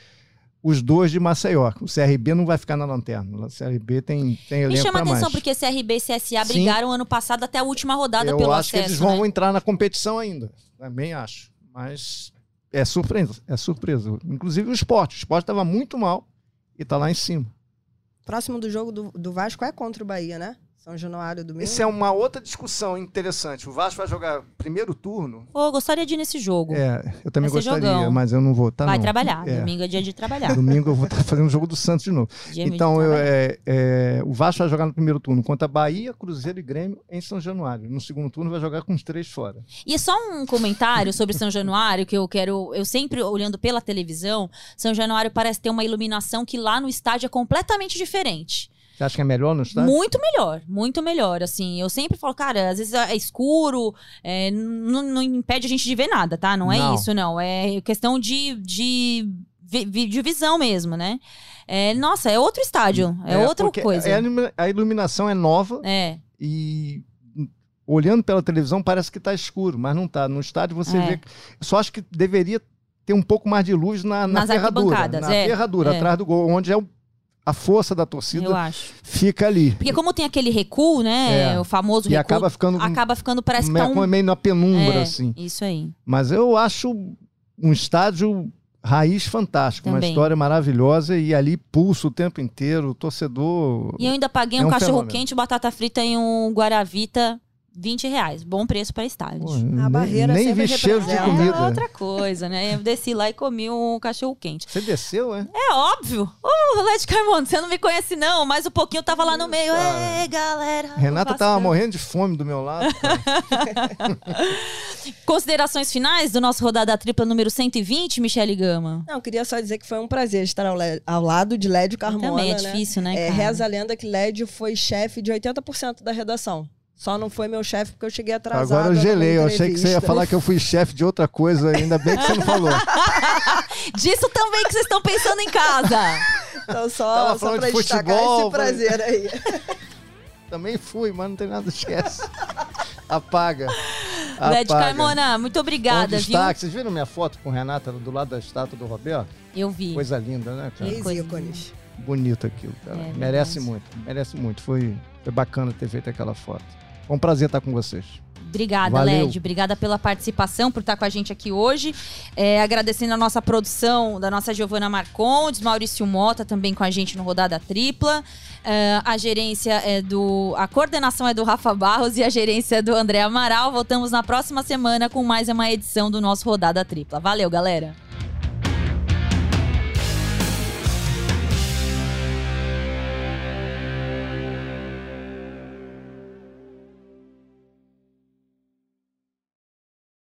os dois de Maceió. O CRB não vai ficar na lanterna. O CRB tem, tem Me elenco chama a atenção mais. porque CRB e CSA Sim. brigaram ano passado até a última rodada Eu pelo acho que eles vão né? entrar na competição ainda. Também acho. Mas é surpresa. É surpresa. Inclusive o esporte. O esporte estava muito mal e está lá em cima. Próximo do jogo do, do Vasco é contra o Bahia, né? São Januário, domingo. Isso é uma outra discussão interessante. O Vasco vai jogar primeiro turno. Pô, gostaria de ir nesse jogo. É, eu também gostaria, jogão. mas eu não vou. Tá, Vai não. trabalhar. É. Domingo é dia de trabalhar. Domingo eu vou estar fazendo o jogo do Santos de novo. Dia de Então, eu, é, é, o Vasco vai jogar no primeiro turno contra Bahia, Cruzeiro e Grêmio em São Januário. No segundo turno vai jogar com os três fora. E só um comentário sobre São Januário, que eu quero. Eu sempre, olhando pela televisão, São Januário parece ter uma iluminação que lá no estádio é completamente diferente. Você acha que é melhor no estádio? Muito melhor, muito melhor. Assim, eu sempre falo, cara, às vezes é escuro, é, não, não impede a gente de ver nada, tá? Não é Não. isso, não. É questão de, de, de visão mesmo, né? É, nossa, é outro estádio, é, outra porque coisa. a ilumi- A iluminação é nova É, e olhando pela televisão parece que está escuro, mas não está. No estádio você É. vê. Só acho que deveria ter um pouco mais de luz na, na Nas ferradura. Na é, ferradura, é. atrás do gol, onde é o- a força da torcida fica ali. Porque como tem aquele recuo, né? É. O famoso E recuo. acaba ficando acaba ficando, parece que tá meio, um. meio na penumbra, É, assim. Isso aí. Mas eu acho um estádio raiz fantástico, uma Também. história maravilhosa e ali pulso o tempo inteiro, o torcedor. E eu ainda paguei É um, um cachorro fenômeno. quente, batata frita e um Guaravita, 20 reais. Bom preço para estádio. Pô, A barreira nem sempre vi cheiro de comida. É outra coisa, né? Eu desci lá e comi um cachorro quente. Você desceu, é? É óbvio. Ô, Led Carmona, você não me conhece não, mas o pouquinho tava lá no meio. Cara. Ei, galera. Renata tava morrendo de fome do meu lado. Considerações finais do nosso rodada tripla número 120, Michele Gama? Não, queria só dizer que foi um prazer estar ao, ao lado de Lédio Carmona. Também é né? difícil, né, É, cara? reza a lenda que Lédio foi chefe de 80% da redação. Só não foi meu chefe porque eu cheguei atrasado. Agora eu gelei. Eu achei que você ia falar que eu fui chefe de outra coisa. Ainda bem que você não falou. Disso também que vocês estão pensando em casa. Então, só, Tava só falando pra de destacar futebol, esse prazer aí. Também fui, mas não tem nada, esquece. Apaga. Led Apaga. Carmona, muito obrigada, viu? destaque. Vocês viram minha foto com Renata do lado da estátua do Roberto? Eu vi. Coisa linda, né, cara? Que coisa ícones. Bonito aquilo, cara. É, merece muito, merece muito. Foi, foi bacana ter feito aquela foto. Foi um prazer estar com vocês. Obrigada, Valeu. Led. Obrigada pela participação, por estar com a gente aqui hoje. É, agradecendo a nossa produção, da nossa Giovana Marcondes, Maurício Mota também com a gente no Rodada Tripla. É, a gerência é do. A coordenação é do Rafa Barros e a gerência é do André Amaral. Voltamos na próxima semana com mais uma edição do nosso Rodada Tripla. Valeu, galera!